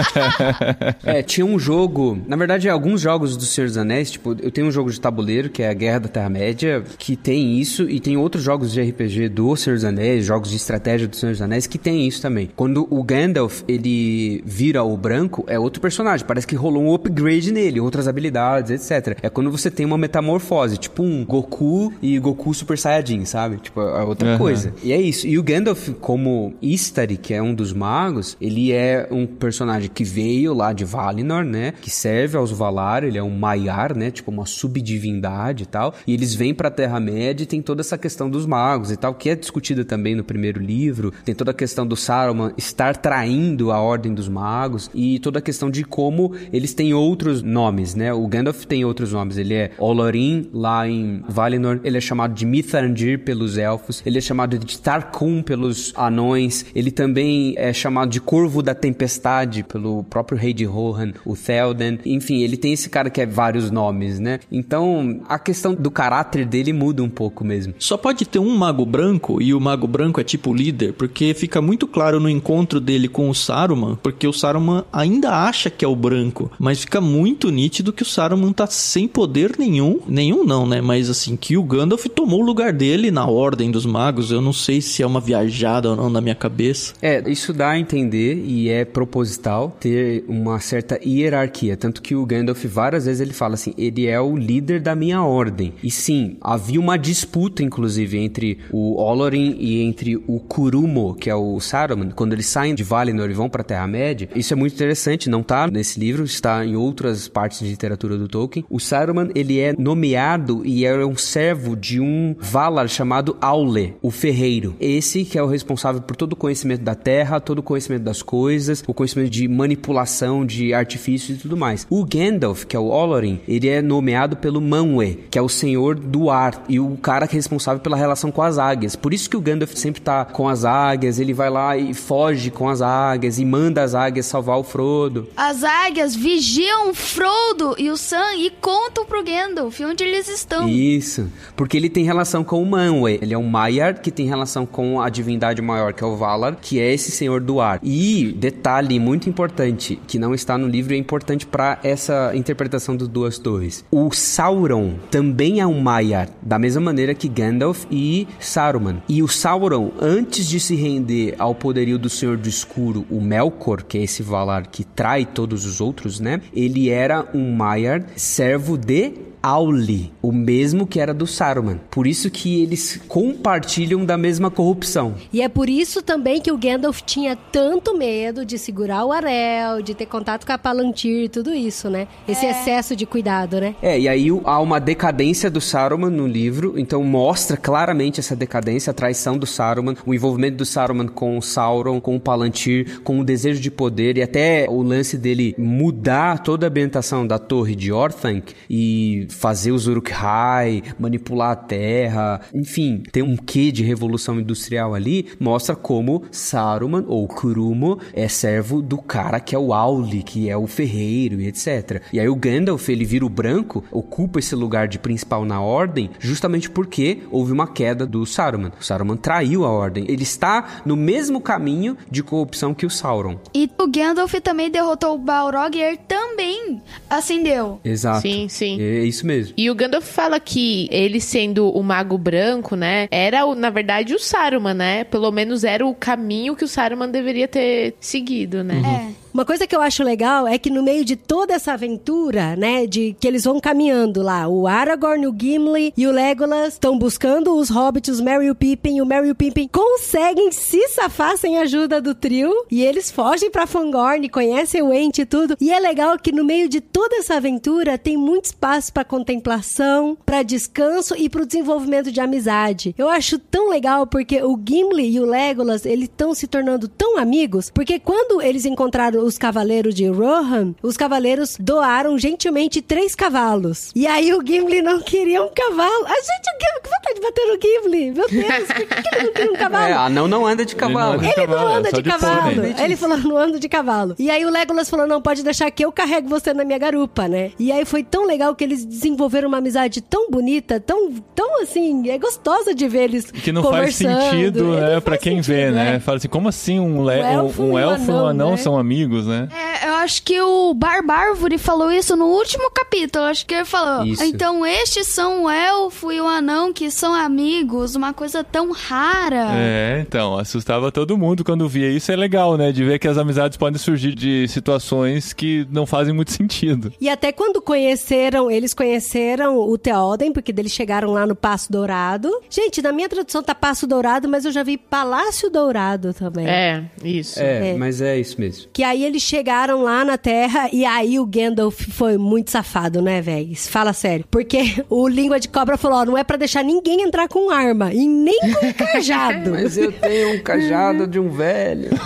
É, tinha um jogo. Na verdade, alguns jogos do Senhor dos Anéis, tipo, eu tenho um jogo de tabuleiro que é a Guerra da Terra-média, que tem isso, e tem outros jogos de RPG do Senhor dos Anéis, jogos de estratégia do Senhor dos Anéis, que tem isso também. Quando o Gandalf ele vira o branco, é outro personagem. Parece que rolou um upgrade nele, outras habilidades, etc. É quando você tem uma metamorfose, tipo um Goku e Goku Super Théoden, sabe? Tipo, é outra Aham. coisa. E é isso. E o Gandalf, como Istari, que é um dos magos, ele é um personagem que veio lá de Valinor, né? Que serve aos Valar, ele é um Maiar, né? Tipo, uma subdivindade e tal. E eles vêm pra Terra-média e tem toda essa questão dos magos e tal, que é discutida também no primeiro livro. Tem toda a questão do Saruman estar traindo a Ordem dos Magos e toda a questão de como eles têm outros nomes, né? O Gandalf tem outros nomes. Ele é Olorin, lá em Valinor. Ele é chamado de Mithrandir pelos elfos. Ele é chamado de Tarkum pelos anões. Ele também é chamado de Corvo da Tempestade pelo próprio rei de Rohan, o Théoden. Enfim, ele tem esse cara que é vários nomes, né? Então, a questão do caráter dele muda um pouco mesmo. Só pode ter um mago branco e o mago branco é tipo líder, porque fica muito claro no encontro dele com o Saruman, porque o Saruman ainda acha que é o branco, mas fica muito nítido que o Saruman tá sem poder nenhum, nenhum não, né? Mas assim, que o Gandalf tomou o lugar dele na Ordem dos Magos, eu não sei se é uma viajada ou não na minha cabeça. É, isso dá a entender e é proposital ter uma certa hierarquia, tanto que o Gandalf várias vezes ele fala assim, ele é o líder da minha ordem. E sim, havia uma disputa inclusive entre o Olorin e entre o Kurumo, que é o Saruman, quando eles saem de Valinor e vão pra Terra-média. Isso é muito interessante, não tá nesse livro, está em outras partes de literatura do Tolkien. O Saruman, ele é nomeado e é um servo de um Valar chamado Aule, o ferreiro. Esse que é o responsável por todo o conhecimento da terra, todo o conhecimento das coisas, o conhecimento de manipulação, de artifícios e tudo mais. O Gandalf, que é o Olorin, ele é nomeado pelo Manwë, que é o senhor do ar e o cara que é responsável pela relação com as águias. Por isso que o Gandalf sempre tá com as águias, ele vai lá e foge com as águias e manda as águias salvar o Frodo. As águias vigiam o Frodo e o Sam e contam pro Gandalf onde eles estão. Isso, porque ele tem relação com o Manwë. Ele é um Maiar que tem relação com a divindade maior, que é o Valar, que é esse senhor do ar. E detalhe muito importante, que não está no livro e é importante para essa interpretação dos duas torres. O Sauron também é um Maiar, da mesma maneira que Gandalf e Saruman. E o Sauron, antes de se render ao poderio do Senhor do Escuro, o Melkor, que é esse Valar que trai todos os outros, né? Ele era um Maiar servo de Auli, o mesmo que era do Saruman. Por isso que eles compartilham da mesma corrupção. E é por isso também que o Gandalf tinha tanto medo de segurar o anel, de ter contato com a Palantir e tudo isso, né? Esse excesso de cuidado, né? É, e aí há uma decadência do Saruman no livro, então mostra claramente essa decadência, a traição do Saruman, o envolvimento do Saruman com o Sauron, com o Palantir, com o desejo de poder e até o lance dele mudar toda a ambientação da torre de Orthanc e fazer os Uruk-hai, manipular a terra, enfim, tem um quê de revolução industrial ali, mostra como Saruman ou Kurumo é servo do cara que é o Auli, que é o ferreiro e etc. E aí o Gandalf, ele vira o branco, ocupa esse lugar de principal na ordem, justamente porque houve uma queda do Saruman. O Saruman traiu a ordem. Ele está no mesmo caminho de corrupção que o Sauron. E o Gandalf também derrotou o Balrog e ele também acendeu. Exato. Sim, sim. É isso mesmo. E o Gandalf fala que ele sendo o mago branco, né, era, o- na verdade, o Saruman, né? Pelo menos era o caminho que o Saruman deveria ter seguido, né? É. Uma coisa que eu acho legal é que no meio de toda essa aventura, né, de que eles vão caminhando lá, o Aragorn, o Gimli e o Legolas estão buscando os hobbits, os Merry e o Pippin, e o Merry e o Pippin conseguem se safar sem a ajuda do trio, e eles fogem pra Fangorn, conhecem o Ent e tudo. E é legal que no meio de toda essa aventura tem muito espaço pra contemplação, pra descanso e pro desenvolvimento de amizade. Eu acho tão legal porque o Gimli e o Legolas, eles estão se tornando tão amigos, porque quando eles encontraram os cavaleiros de Rohan, os cavaleiros doaram gentilmente três cavalos. E aí o Gimli não queria um cavalo. A gente, o Gimli, que vontade de bater no Gimli? Meu Deus, por que, que ele não queria um cavalo? É, anão não anda de cavalo. anda de Ele não cavalo, é anda só de, de cavalo. pônei. Ele falou, não ando de cavalo. E aí o Legolas falou, não, pode deixar que eu carrego você na minha garupa, né? E aí foi tão legal que eles desenvolveram uma amizade tão bonita, tão, tão assim, é gostosa de ver eles Que não faz sentido, Não né, faz pra quem vê, sentido, né? né? Fala assim, como assim um, le- Um elfo um, um e um elfo e um anão, anão né? são amigos, né? É, eu acho que o Barbárvore falou isso no último capítulo. Acho que ele falou. Isso. Então estes são o elfo e o anão que são amigos, uma coisa tão rara. É, então, assustava todo mundo quando via isso. É legal, né? De ver que as amizades podem surgir de situações que não fazem muito sentido. E até quando conheceram, eles conheceram o Theoden, porque eles chegaram lá no Passo Dourado. Gente, na minha tradução tá Passo Dourado, mas eu já vi Palácio Dourado também. É, isso. É, É. mas é isso mesmo. Que aí eles chegaram lá na Terra e aí o Gandalf foi muito safado, né, velho? Fala sério. Porque o Língua de Cobra falou, ó, não é pra deixar ninguém entrar com arma e nem com cajado. Mas eu tenho um cajado de um velho.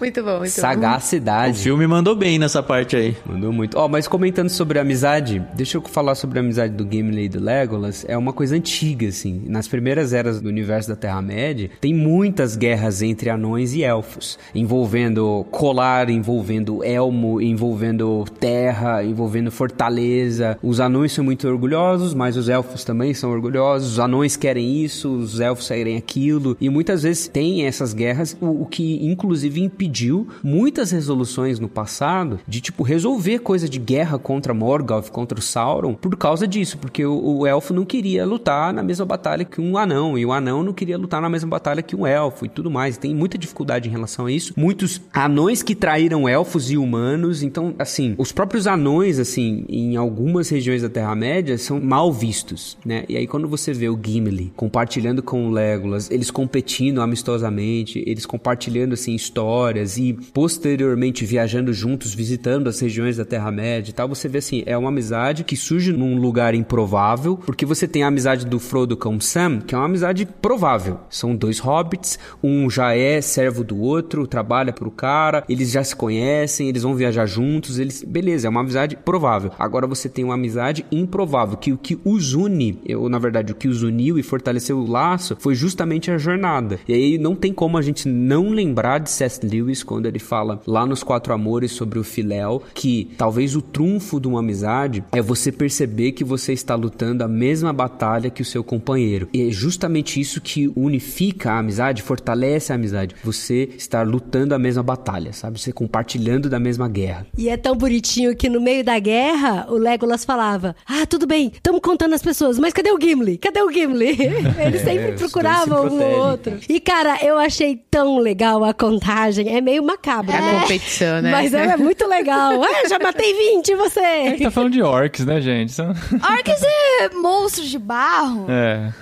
Muito bom, muito O Sagacidade. filme mandou bem nessa parte aí. Mandou muito. Ó, mas comentando sobre a amizade, deixa eu falar sobre a amizade do Gimli e do Legolas. É uma coisa antiga, assim. Nas primeiras eras do universo da Terra-média, tem muitas guerras entre anões e elfos. Envolvendo colar, envolvendo elmo, envolvendo terra, envolvendo fortaleza. Os anões são muito orgulhosos, mas os elfos também são orgulhosos. Os anões querem isso, os elfos querem aquilo. E muitas vezes tem essas guerras, o, o que inclusive impediu muitas resoluções no passado de, tipo, resolver coisa de guerra contra Morgoth, contra o Sauron, por causa disso, porque o, o elfo não queria lutar na mesma batalha que um anão, e o anão não queria lutar na mesma batalha que um elfo e tudo mais. Tem muita dificuldade em relação a isso. Muitos anões que traíram elfos e humanos, então, assim, os próprios anões, assim, em algumas regiões da Terra-média são mal vistos, né? E aí quando você vê o Gimli compartilhando com o Legolas, eles competindo amistosamente, eles compartilhando, assim, histórias e posteriormente viajando juntos, visitando as regiões da Terra-média e tal, você vê, assim, é uma amizade que surge num lugar improvável, porque você tem a amizade do Frodo com Sam, que é uma amizade provável. São dois hobbits, um já é servo do outro, trabalha pro cara, eles já se conhecem, eles vão viajar juntos, eles, beleza, é uma amizade provável. Agora você tem uma amizade improvável, que o que os une, ou na verdade o que os uniu e fortaleceu o laço foi justamente a jornada. E aí não tem como a gente não lembrar de C.S. Lewis quando ele fala lá nos Quatro Amores sobre o Filéu, que talvez o trunfo de uma amizade é você perceber que você está lutando a mesma batalha que o seu companheiro. E é justamente isso que unifica a amizade, fortalece a amizade. Você estar lutando a mesma batalha, sabe? Você compartilhando da mesma guerra. E é tão bonitinho que no meio da guerra, o Legolas falava: Ah, tudo bem, estamos contando as pessoas, mas cadê o Gimli? Cadê o Gimli? Eles sempre os procuravam se um ou outro. E, cara, eu achei tão legal a contagem. É meio macabro, A né? competição, né? Mas é muito legal. Ah, já matei 20, e A você? gente tá falando de orcs, né, gente? São- Orcs é monstros de barro. É.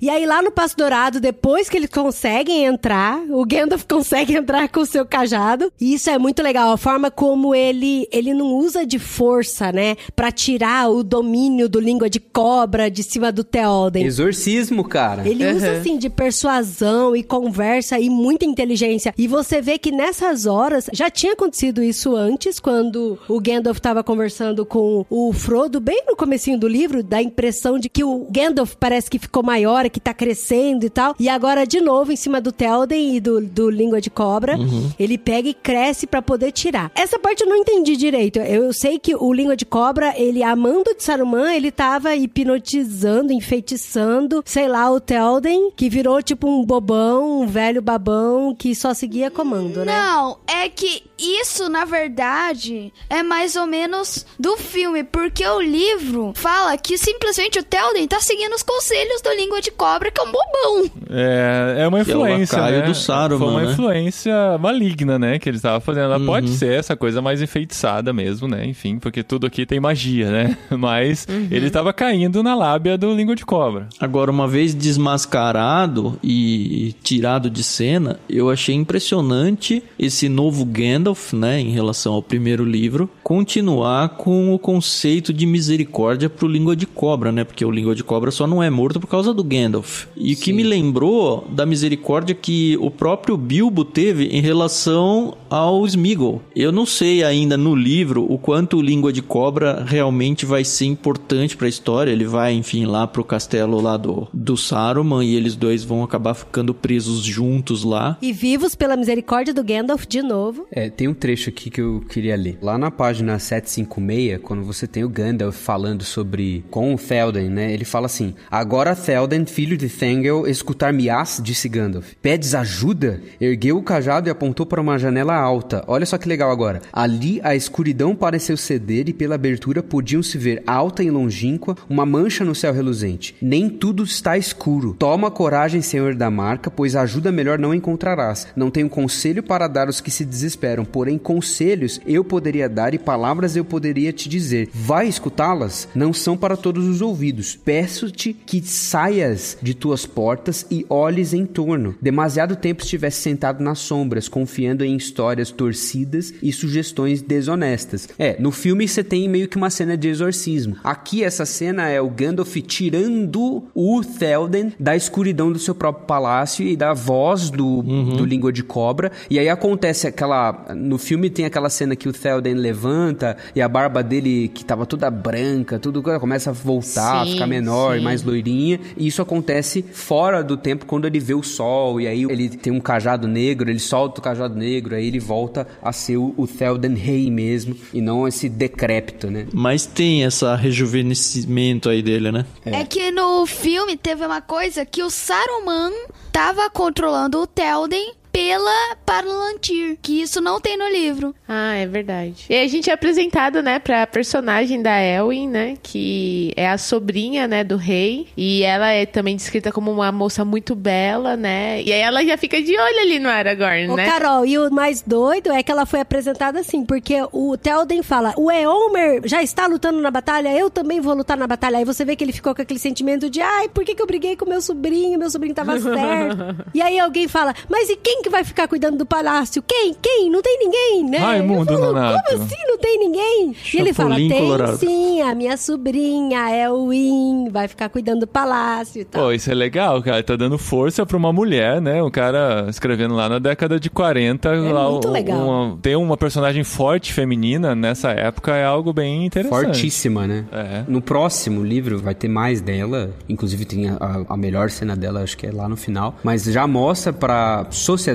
E aí, lá no Passo Dourado, depois que eles conseguem entrar, o Gandalf consegue entrar com o seu cajado. E isso é muito legal. A forma como ele, ele não usa de força, né? Pra tirar o domínio do língua de cobra de cima do Theoden. Exorcismo, cara. Ele usa, Uhum. assim, de persuasão e conversa e muita inteligência. E você vê que nessas horas, já tinha acontecido isso antes, quando o Gandalf tava conversando com o Frodo, bem no comecinho do livro, dá a impressão de que o Gandalf parece que ficou maior, que tá crescendo e tal. E agora, de novo, em cima do Théoden e do, do Língua de Cobra, ele pega e cresce pra poder tirar. Essa parte eu não entendi direito. Eu sei que o Língua de Cobra, ele amando de Saruman, ele tava hipnotizando, enfeitiçando, sei lá, o Théoden, que virou tipo um bobão, um velho babão que só seguia comando, né? Não, é que isso, na verdade, é mais ou menos do filme, porque o livro fala que simplesmente o Telden tá seguindo os conselhos do Língua de Cobra, que é um bobão. É, é uma é o influência, lacaio né? do Saruman, Foi uma né? influência maligna, né? Que ele estava fazendo. Ela Uhum. pode ser essa coisa mais enfeitiçada mesmo, né? Enfim, porque tudo aqui tem magia, né? Mas Uhum. ele estava caindo na lábia do língua de cobra. Agora, uma vez desmascarado e tirado de cena, eu achei impressionante esse novo Gandalf, né, em relação ao primeiro livro, continuar com o conceito de misericórdia pro Língua de Cobra, né? Porque o Língua de Cobra só não é morto por causa do Gandalf. E o que me lembrou da misericórdia que o próprio Bilbo teve em relação ao Smeagol. Eu não sei ainda no livro o quanto o Língua de Cobra realmente vai ser importante pra história. Ele vai, enfim, lá pro castelo lá do, do Saruman e eles dois vão acabar ficando presos juntos lá. E vivos pela misericórdia do Gandalf de novo. É, tem um trecho aqui que eu queria ler. Lá na página 756, quando você tem o Gandalf falando sobre com o Théoden, né? Ele fala assim: Agora Théoden, filho de Thangel, escutar-me-ás, disse Gandalf. Pedes ajuda? Ergueu o cajado e apontou para uma janela alta. Olha só que legal agora. Ali a escuridão pareceu ceder e pela abertura podiam-se ver alta e longínqua uma mancha no céu reluzente. Nem tudo está escuro. Toma coragem, senhor da marca, pois ajuda melhor não encontrarás. Não tenho conselho para dar aos que se desesperam, porém conselhos eu poderia dar e palavras eu poderia te dizer. Vai escutá-las? Não são para todos os ouvidos. Peço-te que saias de tuas portas e olhes em torno. Demasiado tempo estivesse sentado nas sombras, confiando em histórias torcidas e sugestões desonestas. É, no filme você tem meio que uma cena de exorcismo. Aqui essa cena é o Gandalf tirando o Théoden da escuridão do seu próprio palácio e da voz do, do língua de cobra. E aí acontece aquela. No filme tem aquela cena que o Théoden levanta e a barba dele, que tava toda branca, tudo começa a voltar, a Sim, ficar menor e sim. mais loirinha. E isso acontece fora do tempo quando ele vê o sol. E aí ele tem um cajado negro, ele solta o cajado negro, aí ele volta a ser o, o Théoden rei mesmo, e não esse decrépito, né? Mas tem essa rejuvenescimento aí dele, né? É. que no filme teve uma coisa que o Saruman tava controlando o Telden pela Palantir, que isso não tem no livro. Ah, é verdade. E aí a gente é apresentado, né, pra personagem da Elwin, né, que é a sobrinha, né, do rei. E ela é também descrita como uma moça muito bela, né. E aí ela já fica de olho ali no Aragorn, Ô, né. Carol, e o mais doido é que ela foi apresentada assim, porque o Théoden fala, o Eomer já está lutando na batalha, eu também vou lutar na batalha. Aí você vê que ele ficou com aquele sentimento de, ai, por que, que eu briguei com meu sobrinho? Meu sobrinho tava certo. e aí alguém fala, mas e quem que vai ficar cuidando do palácio? Quem? Quem? Não tem ninguém, né? Raimundo falo, Nonato. Como assim não tem ninguém? e ele fala, Chapolin tem Colorado. sim, a minha sobrinha, Elwin, vai ficar cuidando do palácio e tal. Pô, isso é legal, cara. Tá dando força pra uma mulher, né? O cara escrevendo lá na década de 40. lá, muito legal. uma- ter uma personagem forte feminina nessa época é algo bem interessante. Fortíssima, né? É. No próximo livro vai ter mais dela, inclusive tem a, a- a melhor cena dela, acho que é lá no final, mas já mostra pra sociedade,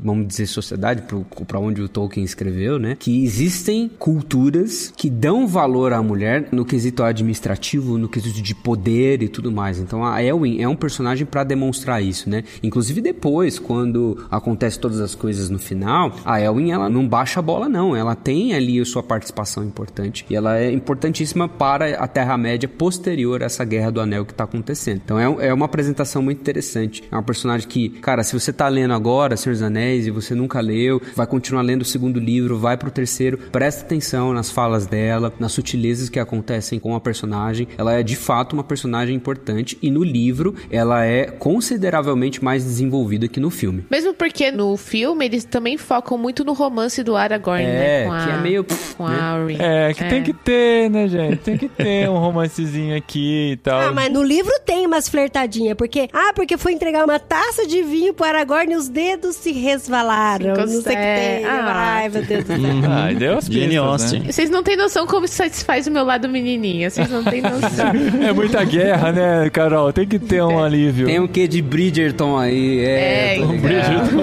vamos dizer sociedade, pro, pra onde o Tolkien escreveu, né? Que existem culturas que dão valor à mulher no quesito administrativo, no quesito de poder e tudo mais. Então a Elwin é um personagem pra demonstrar isso, né? Inclusive depois, quando acontece todas as coisas no final, a Elwin ela não baixa a bola não, ela tem ali a sua participação importante e ela é importantíssima para a Terra-média posterior a essa Guerra do Anel que tá acontecendo. Então é, um- é uma apresentação muito interessante. É uma personagem que, cara, se você tá lendo agora Senhor dos Anéis e você nunca leu, vai continuar lendo o segundo livro, vai pro terceiro, presta atenção nas falas dela, nas sutilezas que acontecem com a personagem. Ela é de fato uma personagem importante e no livro ela é consideravelmente mais desenvolvida que no filme. Mesmo porque no filme eles também focam muito no romance do Aragorn, É, né? Com que a, é meio, Com né? a. É, que tem que ter, né, gente? Tem que ter um romancezinho aqui e tal. Ah, mas no livro tem umas flertadinhas, porque... Ah, porque foi entregar uma taça de vinho pro Aragorn e os dedos se resvalaram. Não sei o que tem. Ah. Ai, meu Deus do céu. Ah, deu as Jane Austen. né? Vocês não têm noção como isso satisfaz o meu lado menininha. Vocês não têm noção. É muita guerra, né, Carol? Tem que ter um alívio. Tem o que de Bridgerton aí, é. É, tô um ligado.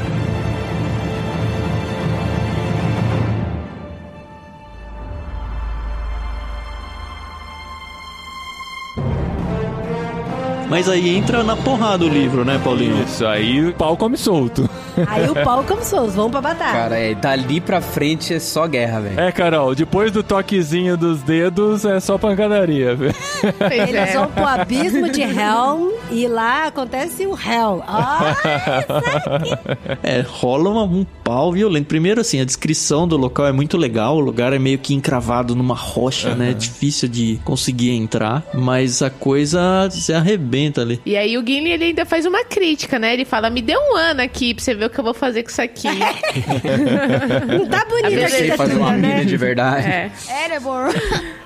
Mas aí entra na porrada o livro, né, Paulinho? Isso, aí o pau come solto. Aí o pau começou, vamos pra batalha. Cara, é, dali pra frente é só guerra, velho. É, Carol, depois do toquezinho dos dedos é só pancadaria, velho. Eles é. vão pro abismo de Helm e lá acontece o Hell. Ah, É, rola uma- um pau violento. Primeiro, assim, a descrição do local é muito legal. O lugar é meio que encravado numa rocha, né? Difícil de conseguir entrar. Mas a coisa se arrebenta ali. E aí o Gimli ele ainda faz uma crítica, né? Ele fala: me dê um ano aqui pra você ver o que eu vou fazer com isso aqui. não tá bonito Eu a Sei fazer uma arquitetura, mina né? de verdade. é. Erebor.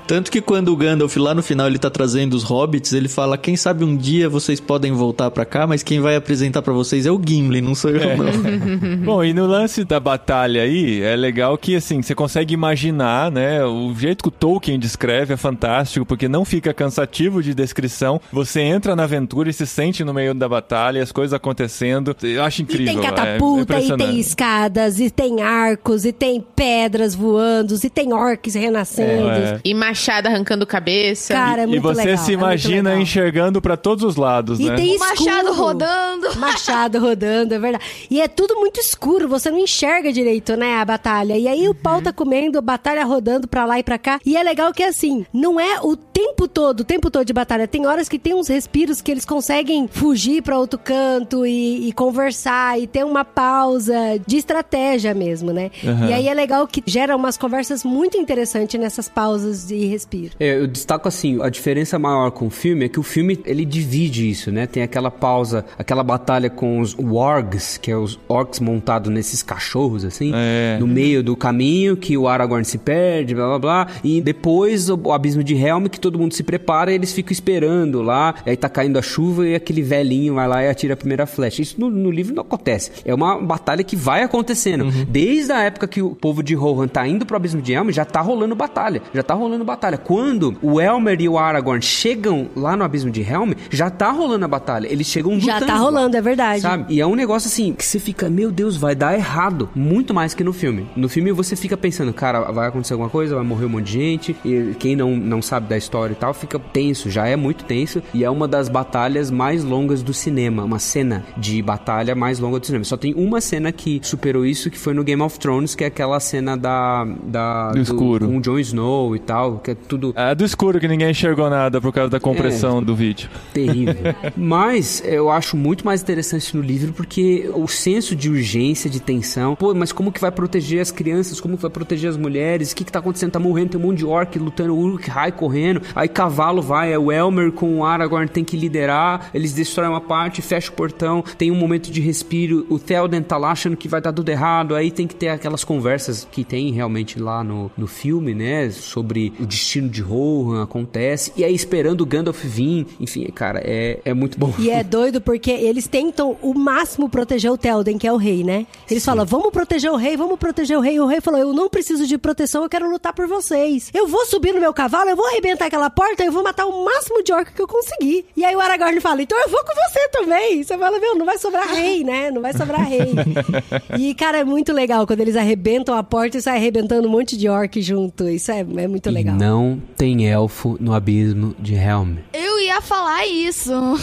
Tanto que quando o Gandalf lá no final ele tá trazendo os hobbits, ele fala: Quem sabe um dia vocês podem voltar pra cá, mas quem vai apresentar pra vocês é o Gimli, não sou eu, não. Bom, e no lance da batalha aí, é legal que, assim, você consegue imaginar, né? O jeito que o Tolkien descreve é fantástico, porque não fica cansativo de descrição. Você entra na aventura e se sente no meio da batalha, as coisas acontecendo. Eu acho E incrível. tem é catapulta, e impressionante. tem escadas, e tem arcos, e tem pedras voando, e tem orcs renascendo. É. E machado arrancando cabeça. Cara, é muito e você legal, se é imagina legal. enxergando pra todos os lados, E né? tem O machado escuro. rodando. Machado rodando, é verdade. E é tudo muito escuro, você não enxerga direito, né, a batalha. E aí o pau tá comendo, a batalha rodando pra lá e pra cá. E é legal que assim, não é o tempo todo, o tempo todo de batalha. Tem horas que tem uns respiros que eles conseguem fugir pra outro canto e, e conversar e ter uma pausa de estratégia mesmo, né? Aham. E aí é legal que gera umas conversas muito interessantes nessas pausas de respiro. É, eu destaco assim, a diferença maior com o filme é que o filme ele divide isso, né? Tem aquela pausa, aquela batalha com os wargs, que é os orcs montados nesses cachorros assim, É. no meio do caminho que o Aragorn se perde, blá blá blá, e depois o, o abismo de Helm que todo mundo se prepara e eles ficam esperando lá, aí tá caindo a chuva e aquele velhinho vai lá e atira a primeira flecha. Isso no, no livro não acontece. É uma batalha que vai acontecendo. Desde a época que o povo de Rohan tá indo pro abismo de Helm, já tá rolando batalha. Já tá rolando batalha. Quando o Elmer e o Aragorn chegam lá no abismo de Helm, já tá rolando a batalha. Eles chegam lutando. Já tá rolando, é verdade. Sabe? E é um negócio assim que você fica, meu Deus, vai dar errado. Muito mais que no filme. No filme você fica pensando, cara, vai acontecer alguma coisa, vai morrer um monte de gente. E quem não, não sabe da história e tal, fica tenso, já é muito tenso. E é uma das batalhas mais longas do cinema. Uma cena de batalha mais longa do cinema. Só tem uma cena que superou isso, que foi no Game of Thrones, que é aquela cena da. da Do escuro. Com o Jon Snow e tal, que é tudo É do escuro que ninguém enxergou nada por causa da compressão do vídeo. terrível. mas eu acho muito mais interessante no livro porque o senso de urgência, de tensão. Pô, mas como que vai proteger as crianças? Como que vai proteger as mulheres? O que que tá acontecendo? Tá morrendo, tem um monte de orc lutando, o Uruk-hai correndo. Aí cavalo vai, é o Elmer com o Aragorn tem que liderar. Eles destroem uma parte, fecha o portão, tem um momento de respiro. O Theoden tá lá achando que vai dar tudo errado. Aí tem que ter aquelas conversas que tem realmente lá no, no filme, né? Sobre o destino de Rohan, acontece. E aí esperando o Gandalf vir. Enfim, cara, é, é muito bom. E é doido porque eles tentam o máximo proteger o Telden, que é o rei, né? Eles falam, vamos proteger o rei, vamos proteger o rei. O rei falou, eu não preciso de proteção, eu quero lutar por vocês. Eu vou subir no meu cavalo, eu vou arrebentar aquela porta, eu vou matar o máximo de orc que eu conseguir. E aí o Aragorn fala, então eu vou com você também. Você fala, meu, não vai sobrar rei, né? Não vai sobrar rei. e, cara, é muito legal quando eles arrebentam a porta e sai arrebentando um monte de orc junto. Isso é, é muito legal. E não tem elfo no abismo de Helm. Eu ia falar isso.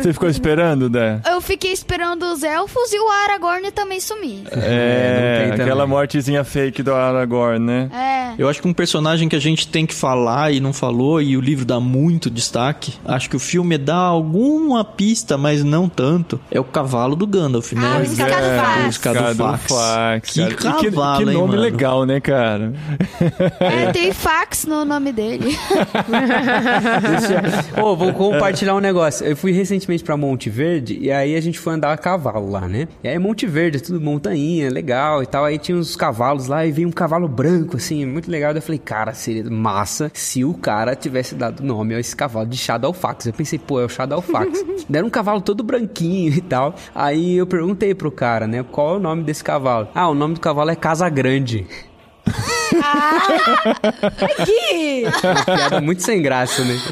Você ficou esperando, Dé? Eu fiquei esperando os elfos e o Aragorn também sumir. É, não tem aquela também. mortezinha fake do Aragorn, né? É. Eu acho que um personagem que a gente tem que falar e não falou, e o livro dá muito destaque, acho que o filme dá alguma pista, mas não tanto, é o cavalo do Gandalf, né? Ah, o Escadofax. O Escadofax. Escadofax, Que cavalo, que, que hein, nome mano? legal, né, cara? É, tem fax no nome dele. Deixa- Ô, vou compartilhar um negócio. Eu fui recentemente pra Monte Verde e aí a gente foi andar a cavalo lá, né? E aí Monte Verde, tudo montanha, legal e tal. Aí tinha uns cavalos lá e veio um cavalo branco, assim, muito legal. Daí Eu falei, cara, seria massa se o cara tivesse dado nome a esse cavalo de Shadowfax. Eu pensei, pô, é o Shadowfax. Deram um cavalo todo branquinho e tal. Aí eu perguntei pro cara, né, qual é o nome desse cavalo? Ah, o nome do cavalo é Casa Grande. Aqui! Uma piada muito sem graça, né?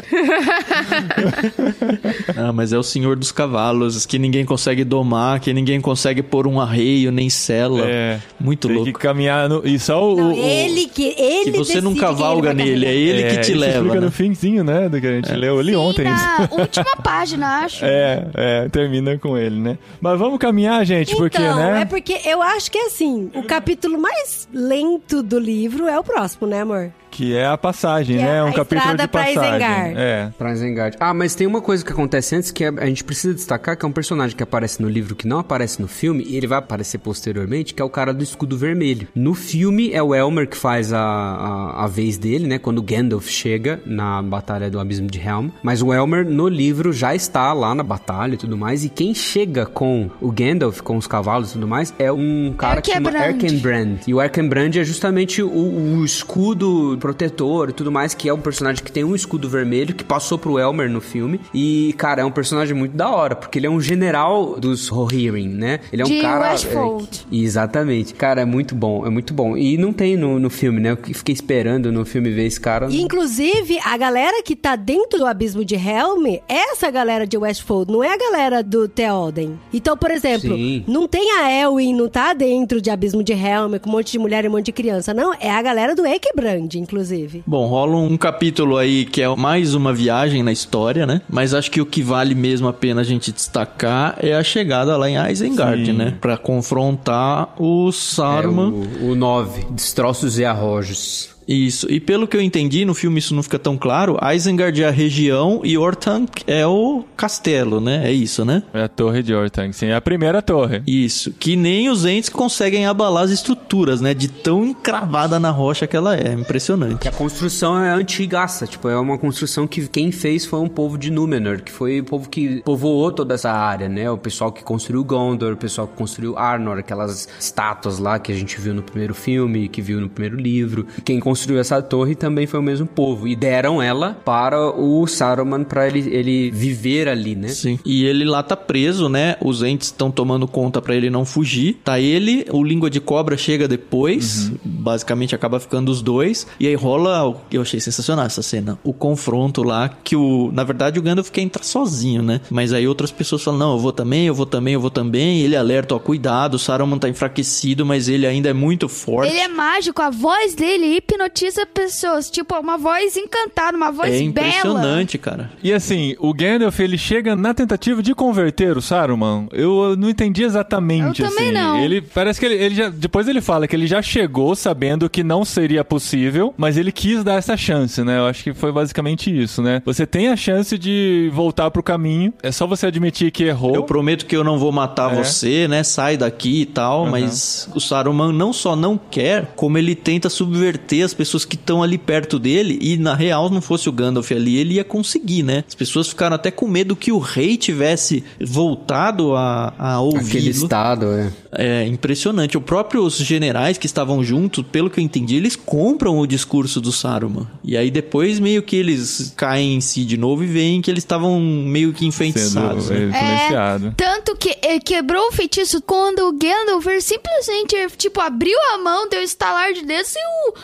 Ah, mas é o senhor dos cavalos, que ninguém consegue domar, que ninguém consegue pôr um arreio, nem cela. É. Muito Tem louco. que caminhar no... E só o... Não, o- ele que ele Que você não cavalga nele, é ele que É, te isso leva, fica né? no finzinho, né, do que a gente leu ali ontem. na última página, acho. É, é, termina com ele, né? Mas vamos caminhar, gente, porque, então, né? é porque eu acho que assim, o capítulo mais lento do livro é o próximo, né, amor? Que é a passagem, Que é né? a Um capítulo de pra passagem. Isengard. É. Pra Isengard. Ah, mas tem uma coisa que acontece antes que a a gente precisa destacar, que é um personagem que aparece no livro que não aparece no filme, e ele vai aparecer posteriormente, que é o cara do escudo vermelho. No filme é o Elmer que faz a, a, a vez dele, né? Quando o Gandalf chega na batalha do Abismo de Helm. Mas o Elmer no livro já está lá na batalha e tudo mais, e quem chega com o Gandalf, com os cavalos e tudo mais, é um cara que chama Erkenbrand. Erkenbrand. E o Erkenbrand é justamente o, o escudo protetor e tudo mais, que é um personagem que tem um escudo vermelho, que passou pro Elmer no filme. E, cara, é um personagem muito da hora, porque ele é um general dos Rohirrim, né? Ele é um De cara. Westfold. é, exatamente. Cara, é muito bom, é muito bom. E não tem no, no filme, né? Eu fiquei esperando no filme ver esse cara. E, inclusive, a galera que tá dentro do abismo de Helm é essa galera de Westfold, não é a galera do Theoden. Então, por exemplo, Sim. não tem a Elwin, não tá dentro de abismo de Helm, com um monte de mulher e um monte de criança. Não, é a galera do Ekebrand, inclusive. Bom, rola um capítulo aí que é mais uma viagem na história, né? Mas acho que o que vale mesmo a pena a gente destacar é a chegada lá em Isengard, Sim. né? Pra confrontar o É Saruman. o 9, Destroços e Arrojos. Isso. E pelo que eu entendi, no filme isso não fica tão claro. Isengard é a região e Orthanc é o castelo, né? É isso, né? É a torre de Ortang, sim. É a primeira torre. Isso. Que nem os entes conseguem abalar as estruturas, né? De tão encravada na rocha que ela é. Impressionante. Que a construção é antigaça, tipo, é uma construção que quem fez foi um povo de Númenor, que foi o povo que povoou toda essa área, né? O pessoal que construiu Gondor, o pessoal que construiu Arnor, aquelas estátuas lá que a gente viu no primeiro filme, que viu no primeiro livro. Quem construiu essa torre também foi o mesmo povo. E deram ela para o Saruman para ele, ele viver ali, né? Sim. E ele lá tá preso, né? Os entes estão tomando conta pra ele não fugir. Tá ele, o língua de cobra chega depois. Basicamente acaba ficando os dois. E aí rola. o- Eu achei sensacional essa cena. O confronto lá. Que o. Na verdade, o Gandalf quer entrar sozinho, né? Mas aí outras pessoas falam: Não, eu vou também, eu vou também, eu vou também. Ele alerta: Ó, cuidado, o Saruman tá enfraquecido, mas ele ainda é muito forte. Ele é mágico, a voz dele hipnotiza pessoas. Tipo, uma voz encantada, uma voz É bela. impressionante, cara. E assim, o Gandalf, ele chega na tentativa de converter o Saruman. Eu não entendi exatamente, Eu também assim. não. Ele parece que ele, ele já depois ele fala que ele já chegou sabendo que não seria possível, mas ele quis dar essa chance, né? Eu acho que foi basicamente isso, né? Você tem a chance de voltar pro caminho, é só você admitir que errou. Eu prometo que eu não vou matar É. você, né? Sai daqui e tal. Mas o Saruman não só não quer, como ele tenta subverter as pessoas que estão ali perto dele. E na real, não fosse o Gandalf ali, ele ia conseguir, né? As pessoas ficaram até com medo que o rei tivesse voltado a, a Aquele ouvi-lo. estado, é. É impressionante. O próprio os generais que estavam juntos, pelo que eu entendi, eles compram o discurso do Saruman. E aí depois meio que eles caem em si de novo e veem que eles estavam meio que enfeitiçados. sendo né? influenciado. Tanto que quebrou o feitiço quando o Gandalf simplesmente, tipo, abriu a mão, deu um estalar de dedos e o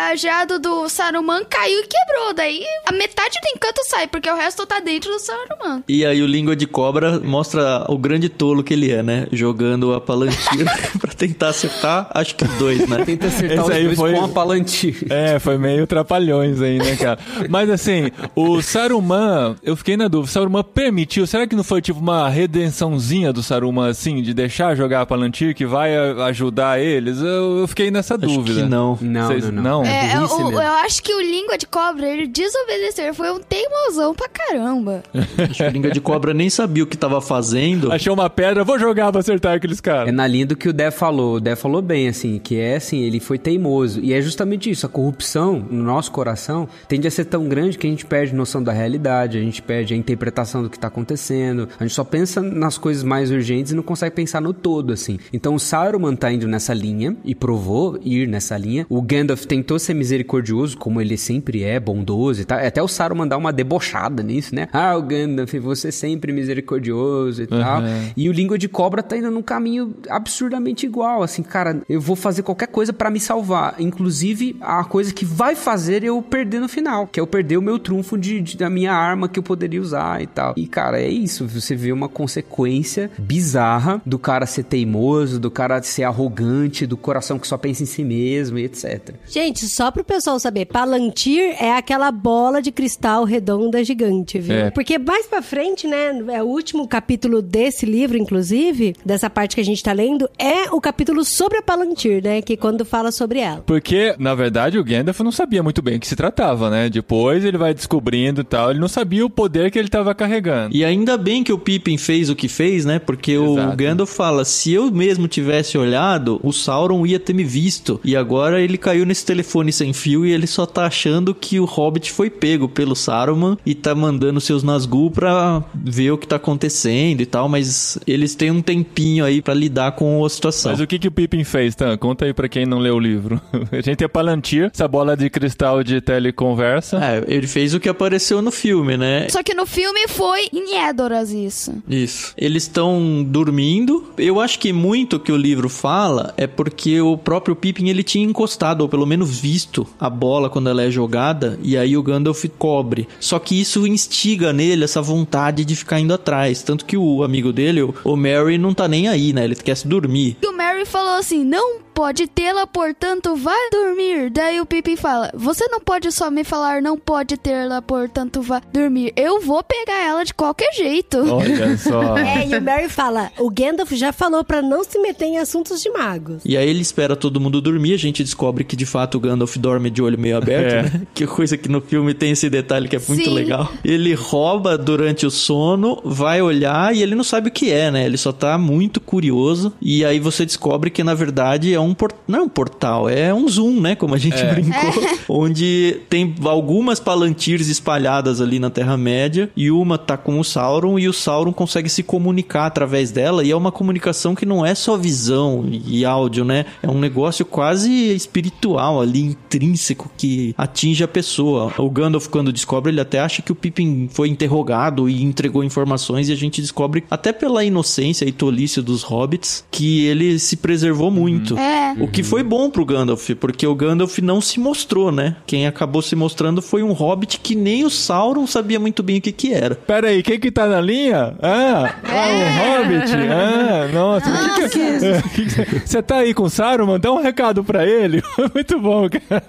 cajado do Saruman caiu e quebrou. Daí a metade do encanto sai, porque o resto tá dentro do Saruman. E aí o Língua de Cobra mostra o grande tolo que ele é, né? Jogando a palantir pra tentar acertar, acho que os dois, né? Tenta acertar Esse os aí dois foi- com a palantir. É, foi meio trapalhões aí, né, cara? Mas assim, o Saruman, eu fiquei na dúvida, o Saruman permitiu, será que não foi tipo uma redençãozinha do Saruman, assim, de deixar jogar a Palantir que vai ajudar eles? Eu, eu fiquei nessa Acho dúvida. que não. Não, Vocês- não, não. É, burrice o- mesmo. eu acho que o Língua de Cobra, ele desobedeceu. Ele foi um teimosão pra caramba. Acho que o Língua de Cobra nem sabia o que tava fazendo. Achou uma pedra, vou jogar pra acertar aqueles É caras. na linha do que o Dé falou. O Dé falou bem, assim, que é assim, ele foi teimoso. E é justamente isso, a corrupção no nosso coração tende a ser tão grande que a gente perde noção da realidade, a gente perde a interpretação do que tá acontecendo. A gente só pensa nas coisas mais urgentes e não consegue pensar no todo, assim. Então o Saruman tá indo nessa linha e provou ir nessa linha. O Gandalf tentou ser misericordioso, como ele sempre é, bondoso e tal. Até o Saruman dá uma debochada nisso, né? Ah, o Gandalf, você sempre misericordioso e tal. E o Língua de Cobra tá indo num caminho absurdamente igual. Assim, cara, eu vou fazer qualquer coisa pra me salvar. Inclusive, a coisa que vai fazer eu perder no final, que é eu perder o meu trunfo de, de- da minha arma que eu poderia usar e tal. E, cara, é isso. Você vê uma consequência bizarra do cara ser teimoso, do cara ser arrogante, do coração que só pensa em si mesmo e etc. Gente, só pro pessoal saber, Palantir é aquela bola de cristal redonda gigante, viu? É. Porque mais pra frente, né, é o último capítulo desse livro, inclusive, dessa parte que a gente tá lendo, é o capítulo sobre a Palantir, né, que quando fala sobre ela. Porque, na verdade, o Gandalf não sabia muito bem o que se tratava, né? Depois ele vai descobrindo e tal, ele não sabia o poder que ele tava carregando. E ainda bem que o Pippin fez o que fez, né? Porque o Exato. Gandalf fala: se eu mesmo tivesse olhado, o Sauron ia ter me visto. E agora ele caiu nesse telefone sem fio e ele só tá achando que o Hobbit foi pego pelo Saruman e tá mandando seus Nazgûl pra ver o que tá acontecendo e tal. Mas eles têm um tempinho aí pra lidar com a situação. Mas o que, que o Pippin fez, Tan? Conta aí pra quem não leu o livro. A gente tem Palantir, essa bola de cristal de teleconversa. É, ele fez o que apareceu no filme, né? Só que no filme foi em Edoras isso. Isso. Eles estão dormindo. Eu acho que muito que o livro fala é porque o próprio Pippin ele tinha encostado, ou pelo menos visto, a bola quando ela é jogada, e aí o Gandalf cobre. Só que isso instiga nele essa vontade de ficar indo atrás. Tanto que o amigo dele, o- Mary, não tá nem aí, né? Ele quer se dormir. E o Mary falou assim: não pode tê-la, portanto vai dormir. Daí o Pippin fala: Você não pode só me falar não pode tê-la, portanto vai dormir. Eu vou pegar ela de qualquer jeito. Olha só. É, e o Mary fala, o Gandalf já falou pra não se meter em assuntos de magos. E aí ele espera todo mundo dormir, a gente descobre que de fato o Gandalf dorme de olho meio aberto, É. né? Que coisa que no filme tem esse detalhe que é muito Sim. legal. Ele rouba durante o sono, vai olhar e ele não sabe o que é, né? Ele só tá muito curioso. E aí você descobre que na verdade é um por... não é um portal, é um zoom, né? Como a gente brincou. Onde tem algumas palantirs espalhadas ali na Terra-média e uma tá com o Sauron e o Sauron consegue se comunicar através dela e é uma comunicação que não é só visão e áudio, né? É um negócio quase espiritual ali, intrínseco, que atinge a pessoa. O Gandalf, quando descobre, ele até acha que o Pippin foi interrogado e entregou informações e a gente descobre, até pela inocência e tolice dos hobbits, que ele se preservou muito. É. O que foi bom pro Gandalf, porque o Gandalf não se mostrou, né? Quem acabou se mostrando foi um hobbit que nem o Sauron sabia muito bem o que que era. Pera aí, quem que tá na linha? Ah, ah o Hobbit. Ah, nossa. O que que- Você tá aí com o Saruman? Dá um recado pra ele. Muito bom, cara.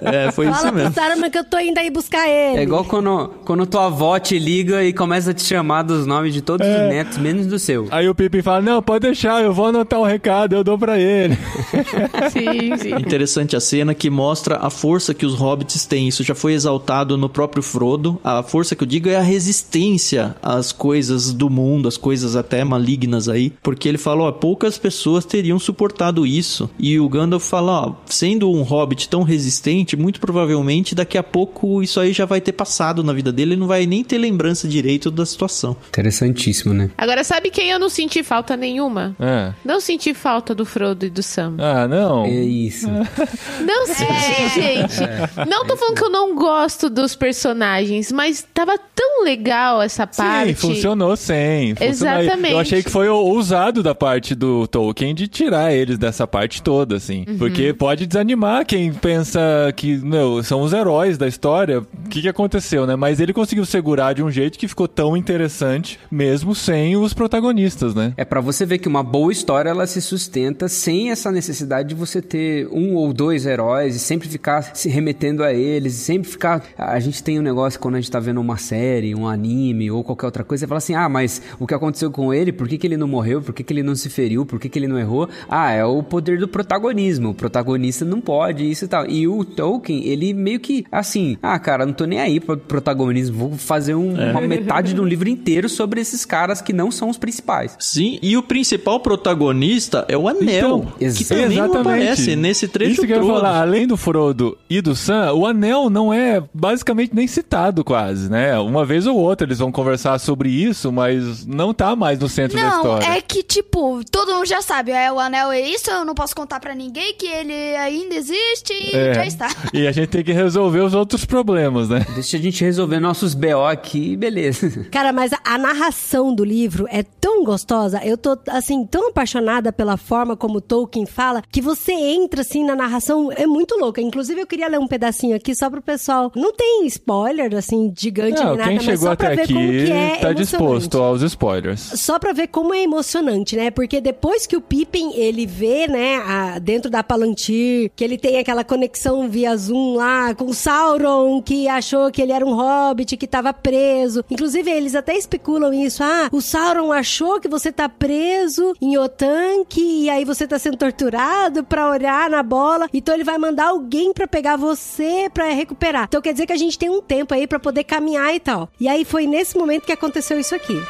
É, foi Fala isso pro mesmo. Saruman que eu tô indo aí buscar ele. É igual quando, quando tua avó te liga e começa a te chamar dos nomes de todos os netos, menos do seu. Aí o Pippin fala, não, pode deixar, eu vou anotar o recado, eu dou pra ele. Sim, sim. Interessante a cena que mostra a força que os hobbits têm. Isso já foi exaltado no próprio Frodo. A força que eu digo é a resistência às coisas do mundo, às coisas até malignas aí. Porque ele fala, ó, poucas pessoas teriam suportado isso. E o Gandalf fala, ó, sendo um hobbit tão resistente, muito provavelmente daqui a pouco isso aí já vai ter passado na vida dele. Ele não vai nem ter lembrança direito da situação. Interessantíssimo, né? Agora, sabe quem eu não senti falta nenhuma? É. Não senti falta do Frodo e do Sam. Ah, não. É isso. Não senti, gente. Não tô falando que eu não gosto dos personagens, mas tava tão legal essa parte. Sim, funcionou sim. funcionou. Exatamente. Eu achei que foi ousado da parte do Tolkien de tirar eles dessa parte toda, assim. Uhum. Porque pode desanimar quem pensa que, não, são os heróis da história. O que, que aconteceu, né? Mas ele conseguiu segurar de um jeito que ficou tão interessante, mesmo sem os protagonistas, né? É pra você ver que uma boa história ela se sustenta sem essa necessidade de você ter um ou dois heróis e sempre ficar se remetendo a eles, sempre ficar. A gente tem um negócio quando a gente tá vendo uma série, um anime ou qualquer outra coisa, você fala assim: ah, mas o que aconteceu com ele? Por que, que ele não morreu? Por que, que ele não se feriu? Por que, que ele não errou? Ah, é o poder do protagonismo. O protagonista não pode, isso e tal. E o Tolkien, ele meio que assim: ah, cara, não tô nem aí pro protagonismo, vou fazer um- uma metade de um livro inteiro sobre esses caras que não são os principais. Sim, e o principal protagonista é o Anel, Então, que também não aparece nesse trecho Isso que eu ia falar, além do Frodo e do Sam, o Anel não é basicamente nem citado quase, né? Uma vez ou outra eles vão conversar sobre isso, mas não tá mais no centro da Não, história. é que, tipo, todo mundo já sabe. É, o anel é isso, eu não posso contar pra ninguém que ele ainda existe e É. já está. E a gente tem que resolver os outros problemas, né? Deixa a gente resolver nossos BO aqui, beleza. Cara, mas a, a narração do livro é tão gostosa, eu tô, assim, tão apaixonada pela forma como Tolkien fala, que você entra, assim, na narração, é muito louca. Inclusive, eu queria ler um pedacinho aqui só pro pessoal. Não tem spoiler, assim, gigante Não, nem nada, quem mas chegou só pra até ver aqui como que é tá disposto aos spoilers. Só pra ver como é emocionante, né? Porque depois que o Pippin, ele vê, né, a- dentro da Palantir, que ele tem aquela conexão via Zoom lá com Sauron, que achou que ele era um hobbit, que tava preso. Inclusive, eles até especulam isso. Ah, o Sauron achou que você tá preso em Otanque e aí você tá sendo torturado pra olhar na bola. Então ele vai mandar alguém pra pegar você pra recuperar. Então quer dizer que a gente tem um tempo aí pra poder caminhar e tal. E aí foi nesse momento que aconteceu isso aqui.